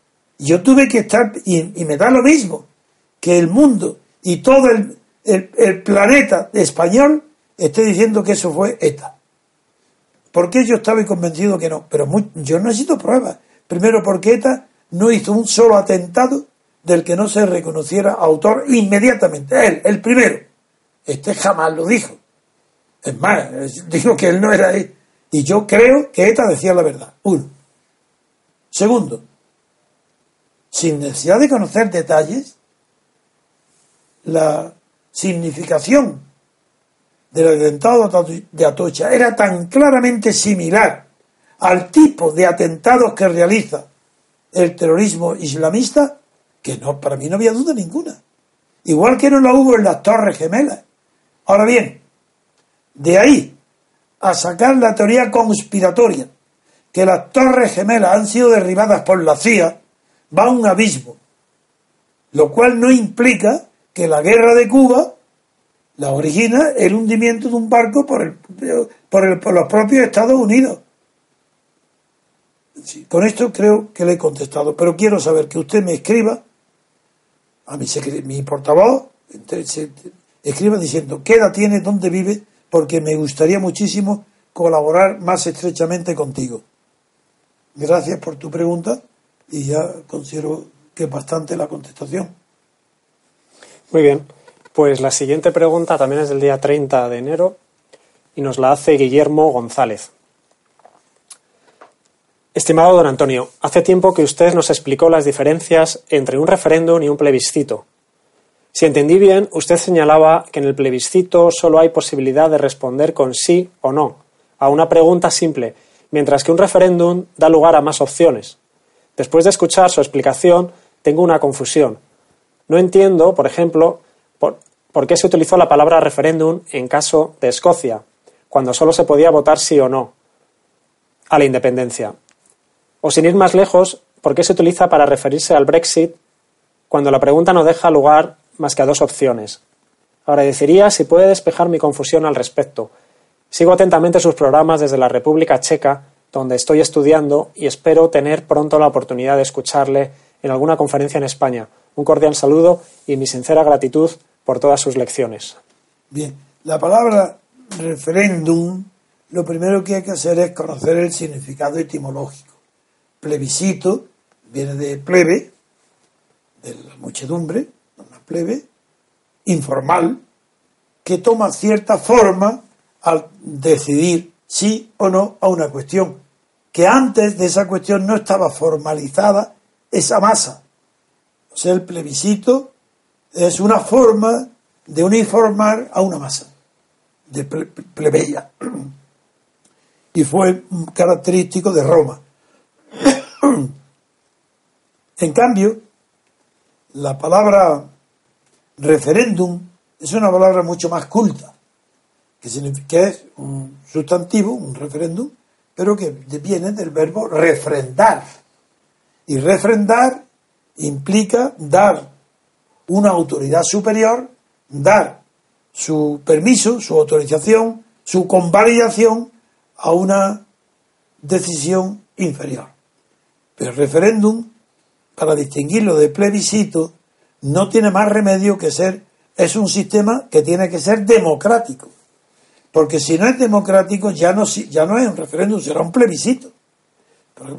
Yo tuve que estar, y, me da lo mismo, que el mundo y todo el, el, planeta español esté diciendo que eso fue ETA. Porque yo estaba convencido que no. Pero yo no necesito pruebas. Primero porque ETA no hizo un solo atentado del que no se reconociera autor inmediatamente. Él, el primero. Este jamás lo dijo. Es más, digo que él no era ahí. Y yo creo que ETA decía la verdad. Uno. Segundo, sin necesidad de conocer detalles, la significación del atentado de Atocha era tan claramente similar al tipo de atentados que realiza el terrorismo islamista que no, para mí no había duda ninguna. Igual que no la hubo en las Torres Gemelas. Ahora bien, de ahí a sacar la teoría conspiratoria que las Torres Gemelas han sido derribadas por la CIA, va a un abismo. Lo cual no implica que la guerra de Cuba la origina el hundimiento de un barco por, el, por, el, por los propios Estados Unidos. con esto creo que le he contestado, pero quiero saber que usted me escriba, a mi, mi portavoz, escriba diciendo qué edad tiene, dónde vive, porque me gustaría muchísimo colaborar más estrechamente contigo. Gracias por tu pregunta y ya considero que es bastante la contestación. Muy bien. Pues la siguiente pregunta también es del día 30 de enero y nos la hace Guillermo González. Estimado don Antonio, hace tiempo que usted nos explicó las diferencias entre un referéndum y un plebiscito. Si entendí bien, usted señalaba que en el plebiscito solo hay posibilidad de responder con sí o no a una pregunta simple, mientras que un referéndum da lugar a más opciones. Después de escuchar su explicación, tengo una confusión. No entiendo, por ejemplo, por, qué se utilizó la palabra referéndum en caso de Escocia, cuando solo se podía votar sí o no a la independencia. O sin ir más lejos, ¿por qué se utiliza para referirse al Brexit cuando la pregunta no deja lugar más que a dos opciones? Ahora deciría si puede despejar mi confusión al respecto. Sigo atentamente sus programas desde la República Checa, donde estoy estudiando y espero tener pronto la oportunidad de escucharle en alguna conferencia en España. Un cordial saludo y mi sincera gratitud por todas sus lecciones. Bien, la palabra referéndum, lo primero que hay que hacer es conocer el significado etimológico. Plebiscito viene de plebe, de la muchedumbre, una plebe, informal, que toma cierta forma al decidir sí o no a una cuestión, que antes de esa cuestión no estaba formalizada esa masa. O sea, el plebiscito es una forma de uniformar a una masa de plebeya. Y fue característico de Roma. En cambio, la palabra referéndum es una palabra mucho más culta, que, es un sustantivo, un referéndum, pero que viene del verbo refrendar. Y refrendar implica dar una autoridad superior, dar su permiso, su autorización, su convalidación a una decisión inferior. Pero el referéndum, para distinguirlo de plebiscito, no tiene más remedio que ser, es un sistema que tiene que ser democrático. Porque si no es democrático, ya no, ya no es un referéndum, será un plebiscito.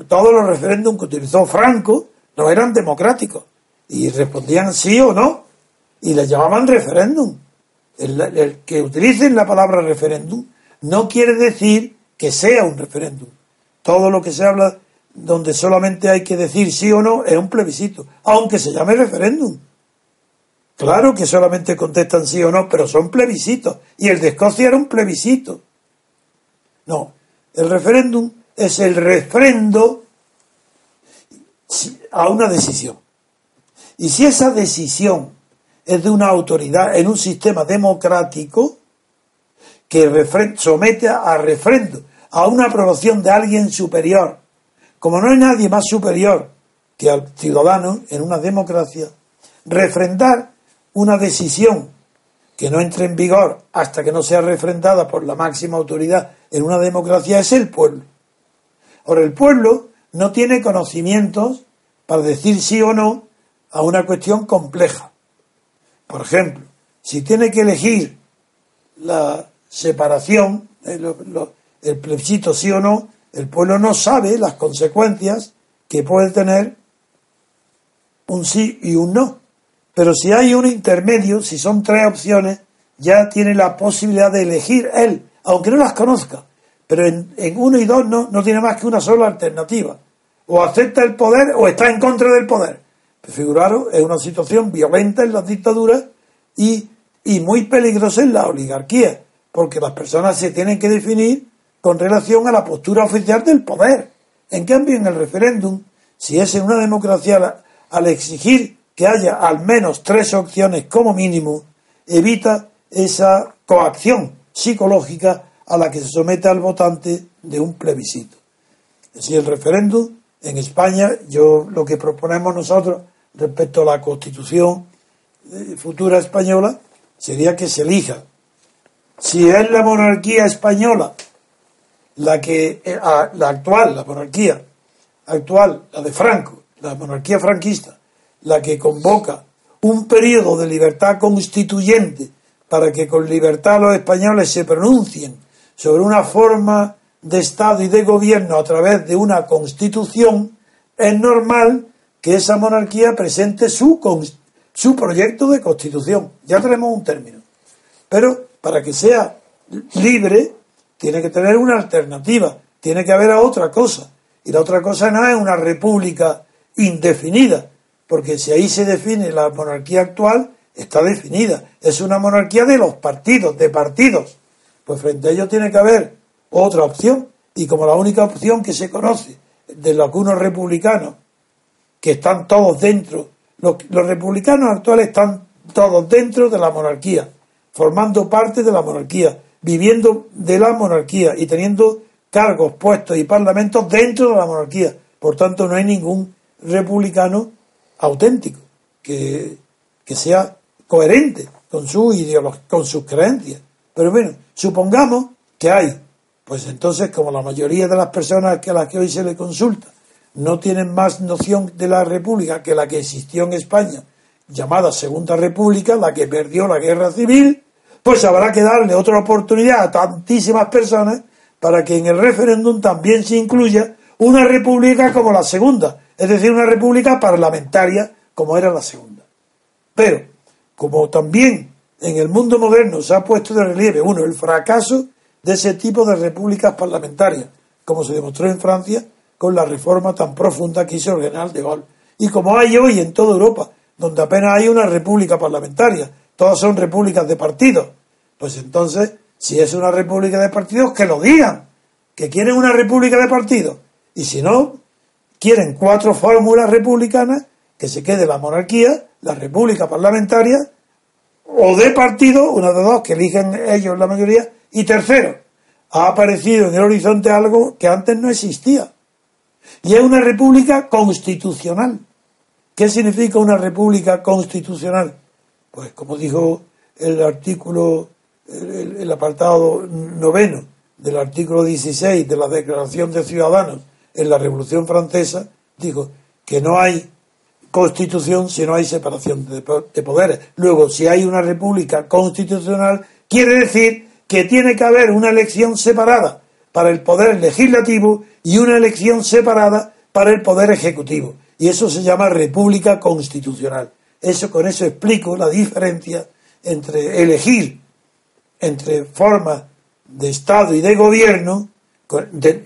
todos los referéndums que utilizó Franco no eran democráticos y respondían sí o no y le llamaban referéndum. El, que utilicen la palabra referéndum no quiere decir que sea un referéndum. Todo lo que se habla donde solamente hay que decir sí o no es un plebiscito, aunque se llame referéndum. Claro que solamente contestan sí o no, pero son plebiscitos. Y el de Escocia era un plebiscito. No, el referéndum es el refrendo a una decisión. Y si esa decisión es de una autoridad en un sistema democrático que somete a refrendo, a una aprobación de alguien superior, como no hay nadie más superior que al ciudadano en una democracia, refrendar una decisión que no entre en vigor hasta que no sea refrendada por la máxima autoridad en una democracia es el pueblo. Ahora, el pueblo no tiene conocimientos para decir sí o no a una cuestión compleja. Por ejemplo, si tiene que elegir la separación, el, el plebiscito sí o no, el pueblo no sabe las consecuencias que puede tener un sí y un no. Pero si hay un intermedio, si son tres opciones, ya tiene la posibilidad de elegir él aunque no las conozca. Pero en, uno y dos no, no tiene más que una sola alternativa. O acepta el poder o está en contra del poder. Pues figuraros, es una situación violenta en las dictaduras y, y muy peligrosa en la oligarquía, porque las personas se tienen que definir con relación a la postura oficial del poder. En cambio, en el referéndum, si es en una democracia, al exigir que haya al menos tres opciones como mínimo, evita esa coacción psicológica a la que se somete al votante de un plebiscito. Si el referéndum en España, yo lo que proponemos nosotros respecto a la constitución eh, futura española sería que se elija si es la monarquía española la que eh, la actual, la monarquía actual, la de Franco, la monarquía franquista, la que convoca un periodo de libertad constituyente para que con libertad los españoles se pronuncien sobre una forma de Estado y de gobierno a través de una constitución, es normal que esa monarquía presente su, su proyecto de constitución. Ya tenemos un término. Pero para que sea libre, tiene que tener una alternativa, tiene que haber otra cosa. Y la otra cosa no es una república indefinida, porque si ahí se define la monarquía actual, está definida. Es una monarquía de los partidos, de partidos. Pues frente a ello tiene que haber otra opción. Y como la única opción que se conoce de los algunos republicanos, que están todos dentro, los, los republicanos actuales están todos dentro de la monarquía, formando parte de la monarquía, viviendo de la monarquía y teniendo cargos, puestos y parlamentos dentro de la monarquía. Por tanto, no hay ningún republicano auténtico, que, sea coherente con su ideología, con sus creencias. Pero bueno, supongamos que hay, pues entonces como la mayoría de las personas que a las que hoy se le consulta no tienen más noción de la república que la que existió en España, llamada Segunda República, la que perdió la guerra civil, pues habrá que darle otra oportunidad a tantísimas personas para que en el referéndum también se incluya una república como la segunda, es decir, una república parlamentaria como era la segunda. Pero, como también en el mundo moderno se ha puesto de relieve, uno, el fracaso de ese tipo de repúblicas parlamentarias, como se demostró en Francia con la reforma tan profunda que hizo el general de Gaulle, y como hay hoy en toda Europa, donde apenas hay una república parlamentaria, todas son repúblicas de partidos, pues entonces, si es una república de partidos, que lo digan, que quieren una república de partidos, y si no, quieren cuatro fórmulas republicanas, que se quede la monarquía, la república parlamentaria, o de partido, una de dos, que eligen ellos la mayoría, y tercero, ha aparecido en el horizonte algo que antes no existía, y es una república constitucional. ¿Qué significa una república constitucional? Pues como dijo el artículo, el, el apartado noveno del artículo 16 de la Declaración de Ciudadanos en la Revolución Francesa, dijo que no hay constitución si no hay separación de, poderes. Luego, si hay una república constitucional, quiere decir que tiene que haber una elección separada para el poder legislativo y una elección separada para el poder ejecutivo. Y eso se llama república constitucional. Eso con eso explico la diferencia entre elegir entre formas de Estado y de gobierno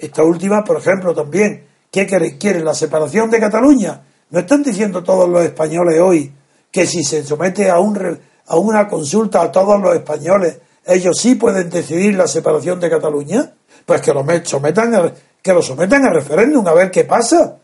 esta última, por ejemplo, también, ¿qué quiere? ¿La separación de Cataluña? ¿No están diciendo todos los españoles hoy que si se somete a, un, a una consulta a todos los españoles, ellos sí pueden decidir la separación de Cataluña? Pues que lo sometan a, que lo sometan a referéndum a ver qué pasa.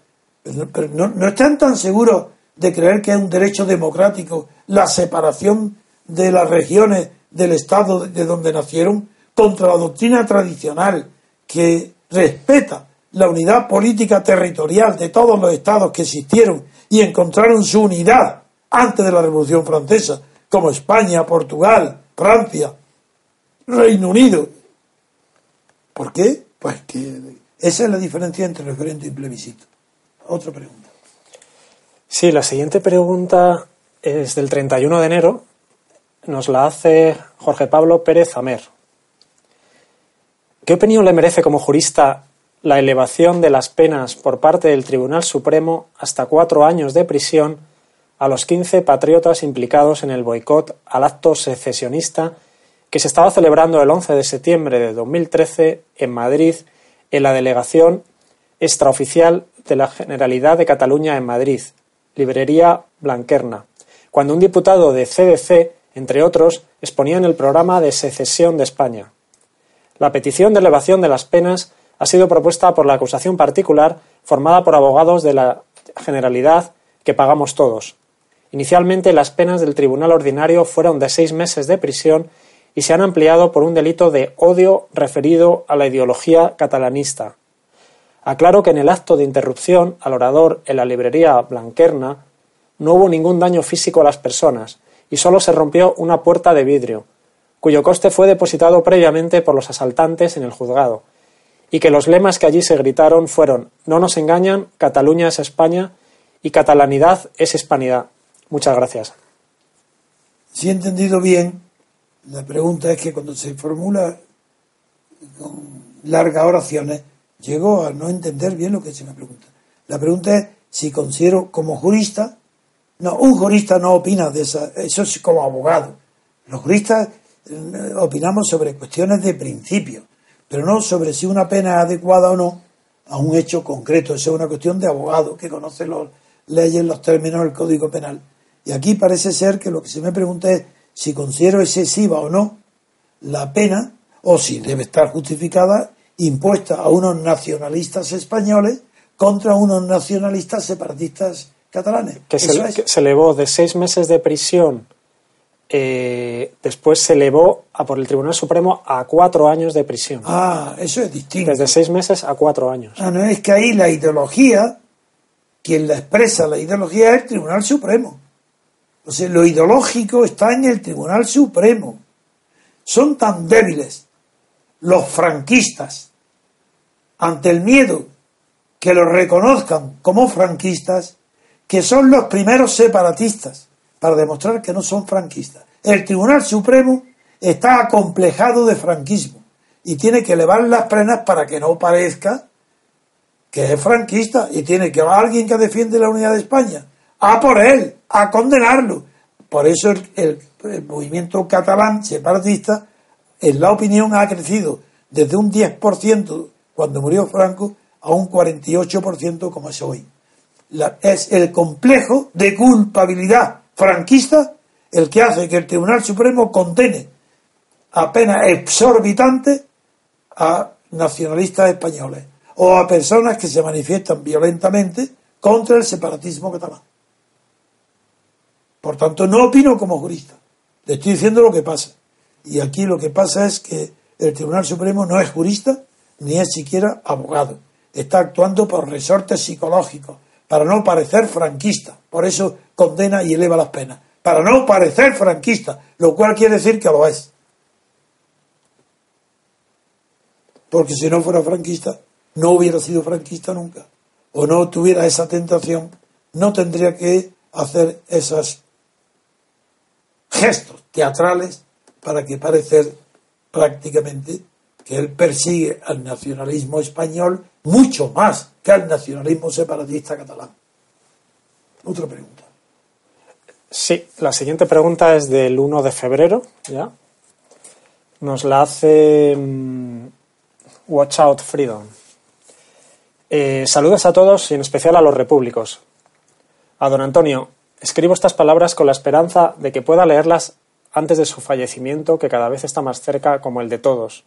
Pero no, no están tan seguros de creer que es un derecho democrático la separación de las regiones del Estado de donde nacieron contra la doctrina tradicional que respeta la unidad política territorial de todos los estados que existieron y encontraron su unidad antes de la Revolución Francesa, como España, Portugal, Francia, Reino Unido. ¿Por qué? Pues que esa es la diferencia entre referendo y plebiscito. Otra pregunta. Sí, la siguiente pregunta es del 31 de enero. Nos la hace Jorge Pablo Pérez Amer. ¿Qué opinión le merece como jurista la elevación de las penas por parte del Tribunal Supremo hasta cuatro años de prisión a los 15 patriotas implicados en el boicot al acto secesionista que se estaba celebrando el 11 de septiembre de 2013 en Madrid, en la delegación extraoficial de la Generalidad de Cataluña en Madrid, librería Blanquerna, cuando un diputado de CDC, entre otros, exponía en el programa de secesión de España. La petición de elevación de las penas ha sido propuesta por la acusación particular formada por abogados de la Generalidad que pagamos todos. Inicialmente las penas del Tribunal Ordinario fueron de seis meses de prisión y se han ampliado por un delito de odio referido a la ideología catalanista. Aclaro que en el acto de interrupción al orador en la librería Blanquerna no hubo ningún daño físico a las personas y solo se rompió una puerta de vidrio, cuyo coste fue depositado previamente por los asaltantes en el juzgado, y que los lemas que allí se gritaron fueron No nos engañan, Cataluña es España y catalanidad es hispanidad. Muchas gracias. Si he entendido bien, la pregunta es que cuando se formula con largas oraciones, llego a no entender bien lo que se me pregunta. La pregunta es si considero como jurista, no, un jurista no opina de esa, eso es como abogado. Los juristas opinamos sobre cuestiones de principio, pero no sobre si una pena es adecuada o no a un hecho concreto. Eso es una cuestión de abogado que conoce las leyes, los términos del Código Penal. Y aquí parece ser que lo que se me pregunta es si considero excesiva o no la pena, o si debe estar justificada, impuesta a unos nacionalistas españoles contra unos nacionalistas separatistas catalanes. Que se, elevó de seis meses de prisión, eh, después se elevó a, por el Tribunal Supremo a cuatro años de prisión. Ah, eso es distinto. Desde seis meses a cuatro años. Ah, no, es que ahí la ideología, quien la expresa la ideología es el Tribunal Supremo. O sea, lo ideológico está en el Tribunal Supremo. Son tan débiles los franquistas ante el miedo que los reconozcan como franquistas, que son los primeros separatistas, para demostrar que no son franquistas. El Tribunal Supremo está acomplejado de franquismo y tiene que elevar las penas para que no parezca que es franquista y tiene que haber alguien que defiende la unidad de España a por él, a condenarlo. Por eso el, movimiento catalán separatista, en la opinión, ha crecido desde un 10% cuando murió Franco a un 48% como es hoy. es el complejo de culpabilidad franquista el que hace que el Tribunal Supremo condene a penas exorbitantes a nacionalistas españoles o a personas que se manifiestan violentamente contra el separatismo catalán. Por tanto, no opino como jurista. Le estoy diciendo lo que pasa. Y aquí lo que pasa es que el Tribunal Supremo no es jurista ni es siquiera abogado. Está actuando por resortes psicológicos, para no parecer franquista. Por eso condena y eleva las penas. Para no parecer franquista, lo cual quiere decir que lo es. Porque si no fuera franquista, no hubiera sido franquista nunca. O no tuviera esa tentación, no tendría que hacer esas gestos teatrales para que parecer prácticamente que él persigue al nacionalismo español mucho más que al nacionalismo separatista catalán. Otra pregunta. Sí, la siguiente pregunta es del 1 de febrero, ¿ya? Nos la hace mm, Watch Out Freedom. Eh, saludos a todos y en especial a los repúblicos. A don Antonio, Escribo estas palabras con la esperanza de que pueda leerlas antes de su fallecimiento, que cada vez está más cerca como el de todos.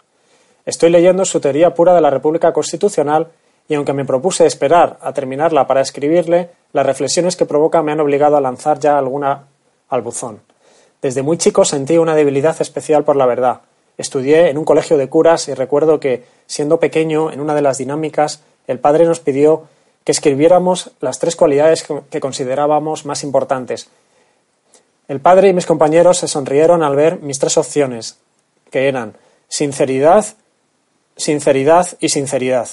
Estoy leyendo su teoría pura de la República Constitucional y aunque me propuse esperar a terminarla para escribirle, las reflexiones que provoca me han obligado a lanzar ya alguna al buzón. Desde muy chico sentí una debilidad especial por la verdad. Estudié en un colegio de curas y recuerdo que, siendo pequeño, en una de las dinámicas, el padre nos pidió que escribiéramos las tres cualidades que considerábamos más importantes. El padre y mis compañeros se sonrieron al ver mis tres opciones, que eran sinceridad, sinceridad y sinceridad.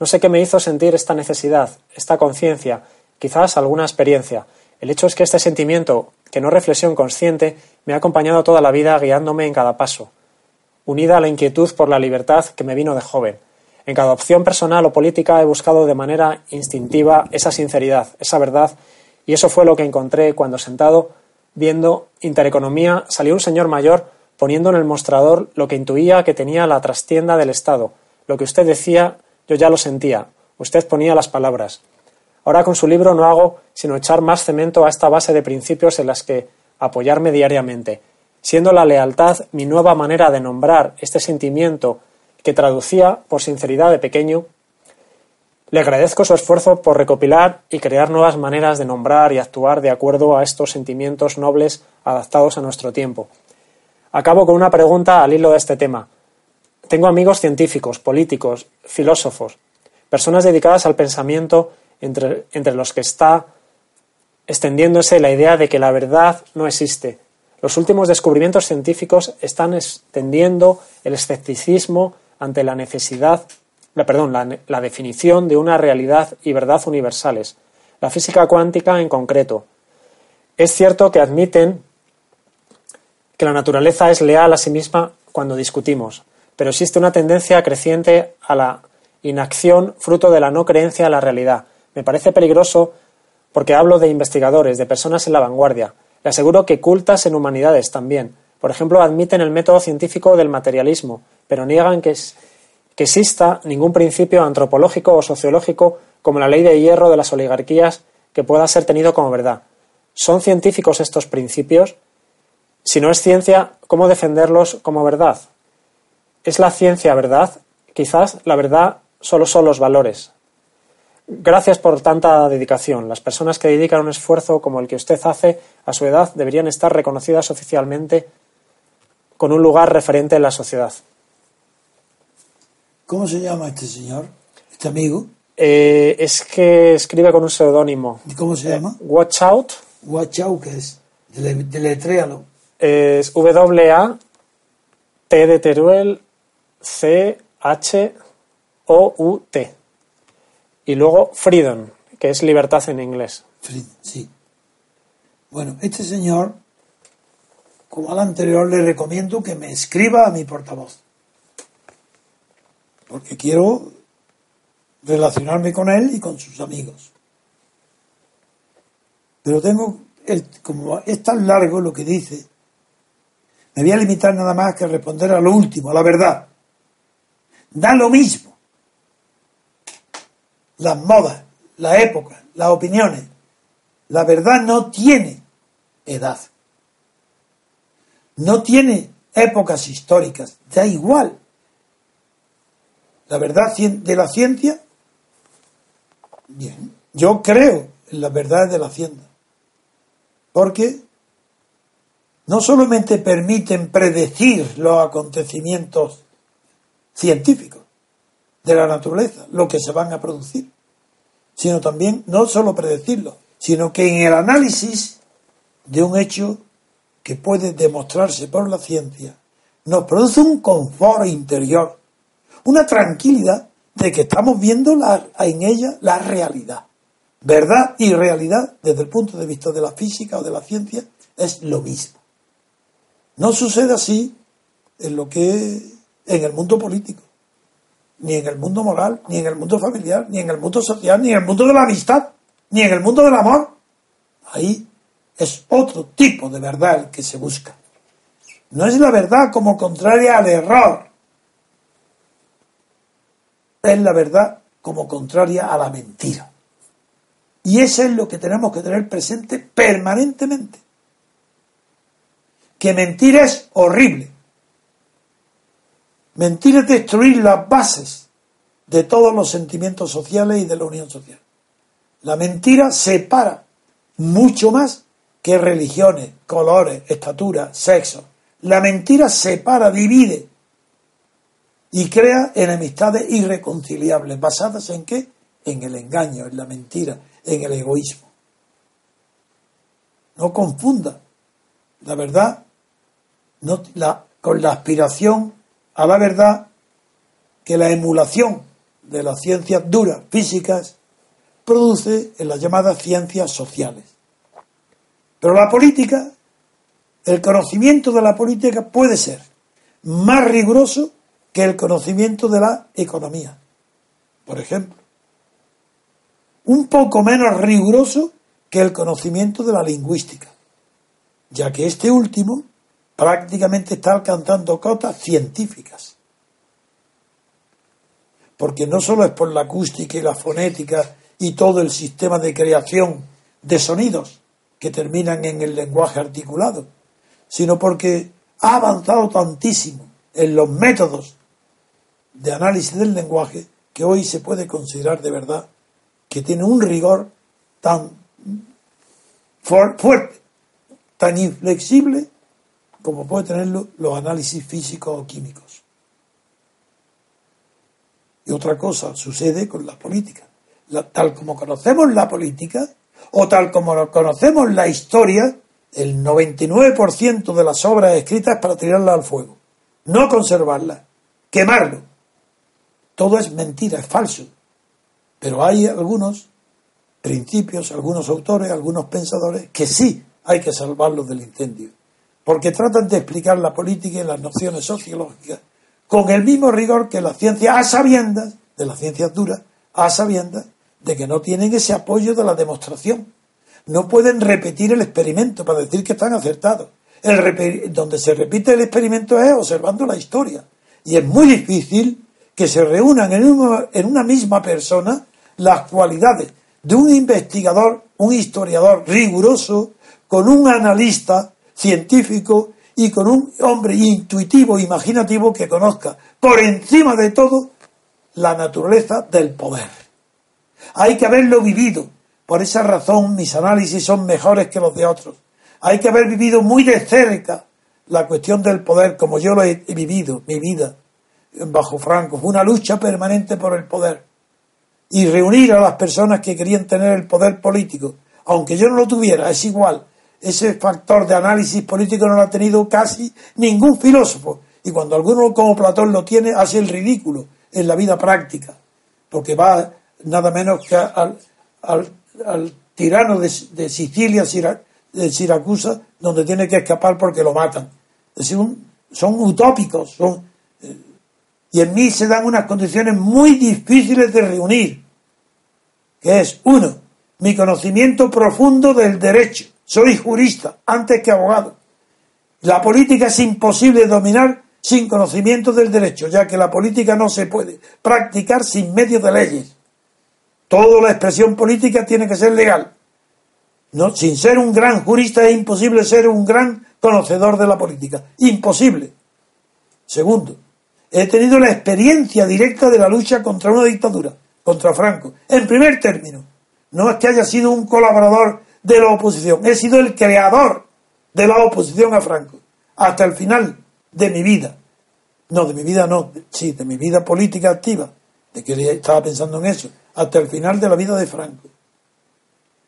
No sé qué me hizo sentir esta necesidad, esta conciencia, quizás alguna experiencia. El hecho es que este sentimiento, que no reflexión consciente, me ha acompañado toda la vida guiándome en cada paso, unida a la inquietud por la libertad que me vino de joven. En cada opción personal o política he buscado de manera instintiva esa sinceridad, esa verdad, y eso fue lo que encontré cuando sentado viendo Intereconomía salió un señor mayor poniendo en el mostrador lo que intuía que tenía la trastienda del Estado. Lo que usted decía, yo ya lo sentía. Usted ponía las palabras. Ahora con su libro no hago sino echar más cemento a esta base de principios en las que apoyarme diariamente, siendo la lealtad mi nueva manera de nombrar este sentimiento que traducía, por sinceridad de pequeño, le agradezco su esfuerzo por recopilar y crear nuevas maneras de nombrar y actuar de acuerdo a estos sentimientos nobles adaptados a nuestro tiempo. Acabo con una pregunta al hilo de este tema. Tengo amigos científicos, políticos, filósofos, personas dedicadas al pensamiento entre, entre los que está extendiéndose la idea de que la verdad no existe. Los últimos descubrimientos científicos están extendiendo el escepticismo ante la necesidad la, perdón, la, definición de una realidad y verdad universales, la física cuántica en concreto. Es cierto que admiten que la naturaleza es leal a sí misma cuando discutimos, pero existe una tendencia creciente a la inacción fruto de la no creencia en la realidad. Me parece peligroso porque hablo de investigadores, de personas en la vanguardia. Le aseguro que cultas en humanidades también. Por ejemplo, admiten el método científico del materialismo, pero niegan que, que exista ningún principio antropológico o sociológico como la ley de hierro de las oligarquías que pueda ser tenido como verdad. ¿Son científicos estos principios? Si no es ciencia, ¿cómo defenderlos como verdad? ¿Es la ciencia verdad? Quizás la verdad solo son los valores. Gracias por tanta dedicación. Las personas que dedican un esfuerzo como el que usted hace a su edad deberían estar reconocidas oficialmente con un lugar referente en la sociedad. ¿Cómo se llama este señor? ¿Este amigo? Eh, es que escribe con un seudónimo. ¿Y cómo se llama? Watch Out. Watch Out, ¿qué es? Deletréalo. Es W-A-T de Teruel C-H-O-U-T. Y luego Freedom, que es libertad en inglés. Sí. Bueno, este señor, como al anterior, le recomiendo que me escriba a mi portavoz porque quiero relacionarme con él y con sus amigos. Pero tengo, el, como es tan largo lo que dice, me voy a limitar nada más que a responder a lo último, a la verdad. Da lo mismo. Las modas, la época, las opiniones. La verdad no tiene edad. No tiene épocas históricas. Da igual la verdad de la ciencia, bien, yo creo en la verdad de la ciencia, porque no solamente permiten predecir los acontecimientos científicos de la naturaleza, lo que se van a producir, sino también no solo predecirlo, sino que en el análisis de un hecho que puede demostrarse por la ciencia, nos produce un confort interior una tranquilidad de que estamos viendo en ella la realidad. Verdad y realidad, desde el punto de vista de la física o de la ciencia, es lo mismo. No sucede así en lo que en el mundo político, ni en el mundo moral, ni en el mundo familiar, ni en el mundo social, ni en el mundo de la amistad, ni en el mundo del amor. Ahí es otro tipo de verdad el que se busca. No es la verdad como contraria al error, es la verdad como contraria a la mentira. Y eso es lo que tenemos que tener presente permanentemente. Que mentir es horrible. Mentir es destruir las bases de todos los sentimientos sociales y de la unión social. La mentira separa mucho más que religiones, colores, estatura, sexo. La mentira separa, divide, y crea enemistades irreconciliables, basadas en qué? En el engaño, en la mentira, en el egoísmo. No confunda la verdad con la aspiración a la verdad que la emulación de las ciencias duras, físicas, produce en las llamadas ciencias sociales. Pero la política, el conocimiento de la política puede ser más riguroso que el conocimiento de la economía, por ejemplo. Un poco menos riguroso que el conocimiento de la lingüística, ya que este último prácticamente está alcanzando cotas científicas. Porque no solo es por la acústica y la fonética y todo el sistema de creación de sonidos que terminan en el lenguaje articulado, sino porque ha avanzado tantísimo en los métodos de análisis del lenguaje que hoy se puede considerar de verdad que tiene un rigor tan fuerte, tan inflexible como puede tenerlo los análisis físicos o químicos. Y otra cosa sucede con la política. tal como conocemos la política, o tal como conocemos la historia, el 99% de las obras escritas para tirarlas al fuego, no conservarlas, quemarlo. Todo es mentira, es falso. Pero hay algunos principios, algunos autores, algunos pensadores que sí hay que salvarlos del incendio, porque tratan de explicar la política y las nociones sociológicas con el mismo rigor que la ciencia, a sabiendas, de las ciencias duras, a sabiendas de que no tienen ese apoyo de la demostración. No pueden repetir el experimento para decir que están acertados. El donde se repite el experimento es observando la historia. Y es muy difícil que se reúnan en una misma persona las cualidades de un investigador, un historiador riguroso, con un analista científico y con un hombre intuitivo, imaginativo que conozca por encima de todo la naturaleza del poder. Hay que haberlo vivido. Por esa razón mis análisis son mejores que los de otros. Hay que haber vivido muy de cerca la cuestión del poder como yo lo he vivido, mi vida bajo Franco. Fue una lucha permanente por el poder y reunir a las personas que querían tener el poder político, aunque yo no lo tuviera, es igual. Ese factor de análisis político no lo ha tenido casi ningún filósofo. Y cuando alguno como Platón lo tiene, hace el ridículo en la vida práctica, porque va nada menos que al, tirano de, Sicilia, de Siracusa, donde tiene que escapar porque lo matan. Es decir, son utópicos, son, eh, y en mí se dan unas condiciones muy difíciles de reunir, que es, uno, mi conocimiento profundo del derecho. Soy jurista antes que abogado. La política es imposible dominar sin conocimiento del derecho, ya que la política no se puede practicar sin medio de leyes. Toda la expresión política tiene que ser legal. No, sin ser un gran jurista es imposible ser un gran conocedor de la política. Imposible. Segundo, he tenido la experiencia directa de la lucha contra una dictadura, contra Franco. En primer término, no es que haya sido un colaborador de la oposición, he sido el creador de la oposición a Franco, hasta el final de mi vida. No, de mi vida no, sí, de mi vida política activa, de que estaba pensando en eso, hasta el final de la vida de Franco.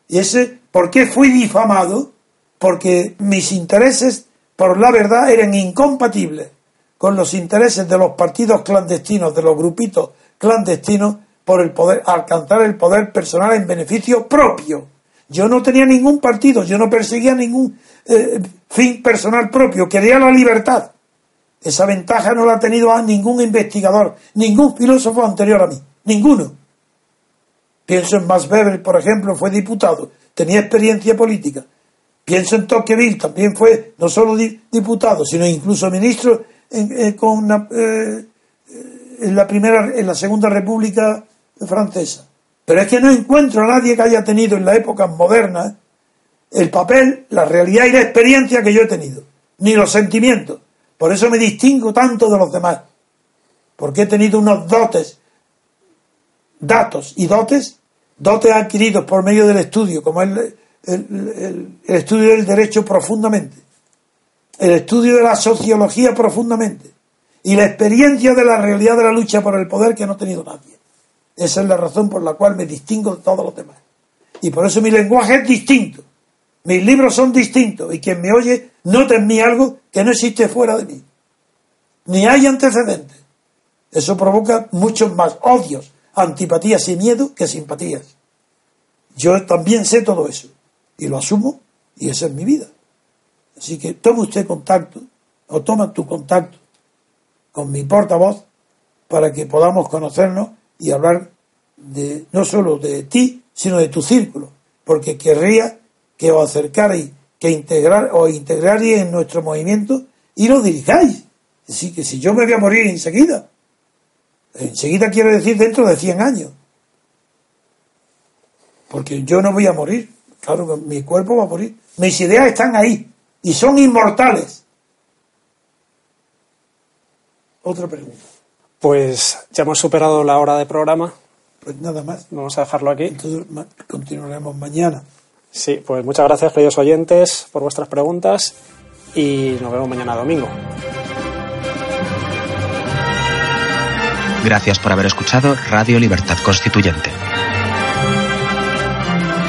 Y ese, ¿por qué fui difamado? Porque mis intereses por la verdad eran incompatibles con los intereses de los partidos clandestinos, de los grupitos clandestinos, por el poder, alcanzar el poder personal en beneficio propio. Yo no tenía ningún partido, yo no perseguía ningún eh, fin personal propio, quería la libertad. Esa ventaja no la ha tenido ningún investigador, ningún filósofo anterior a mí, ninguno. Pienso en Max Weber, por ejemplo, fue diputado, tenía experiencia política. Pienso en Tocqueville, también fue no solo diputado, sino incluso ministro con eh, en la primera, en la segunda república francesa. Pero es que no encuentro a nadie que haya tenido en la época moderna el papel, la realidad y la experiencia que yo he tenido, ni los sentimientos. Por eso me distingo tanto de los demás, porque he tenido unos dotes, datos y dotes, dotes adquiridos por medio del estudio, como el, el estudio del derecho profundamente, el estudio de la sociología profundamente y la experiencia de la realidad de la lucha por el poder que no ha tenido nadie. Esa es la razón por la cual me distingo de todos los demás. Y por eso mi lenguaje es distinto. Mis libros son distintos y quien me oye nota en mí algo que no existe fuera de mí. Ni hay antecedentes. Eso provoca muchos más odios, antipatías y miedo que simpatías. Yo también sé todo eso y lo asumo y esa es mi vida. Así que toma usted contacto o toma tu contacto con mi portavoz para que podamos conocernos y hablar de no solo de ti, sino de tu círculo, porque querría que os acercarais, que integrar o integraríais en nuestro movimiento y lo dirigáis. Así que si yo me voy a morir enseguida, enseguida quiero decir dentro de 100 años, porque yo no voy a morir, claro, mi cuerpo va a morir, mis ideas están ahí y son inmortales. Otra pregunta. Pues ya hemos superado la hora de programa. Pues nada más. Vamos a dejarlo aquí. Entonces continuaremos mañana. Sí, pues muchas gracias, queridos oyentes, por vuestras preguntas y nos vemos mañana domingo. Gracias por haber escuchado Radio Libertad Constituyente.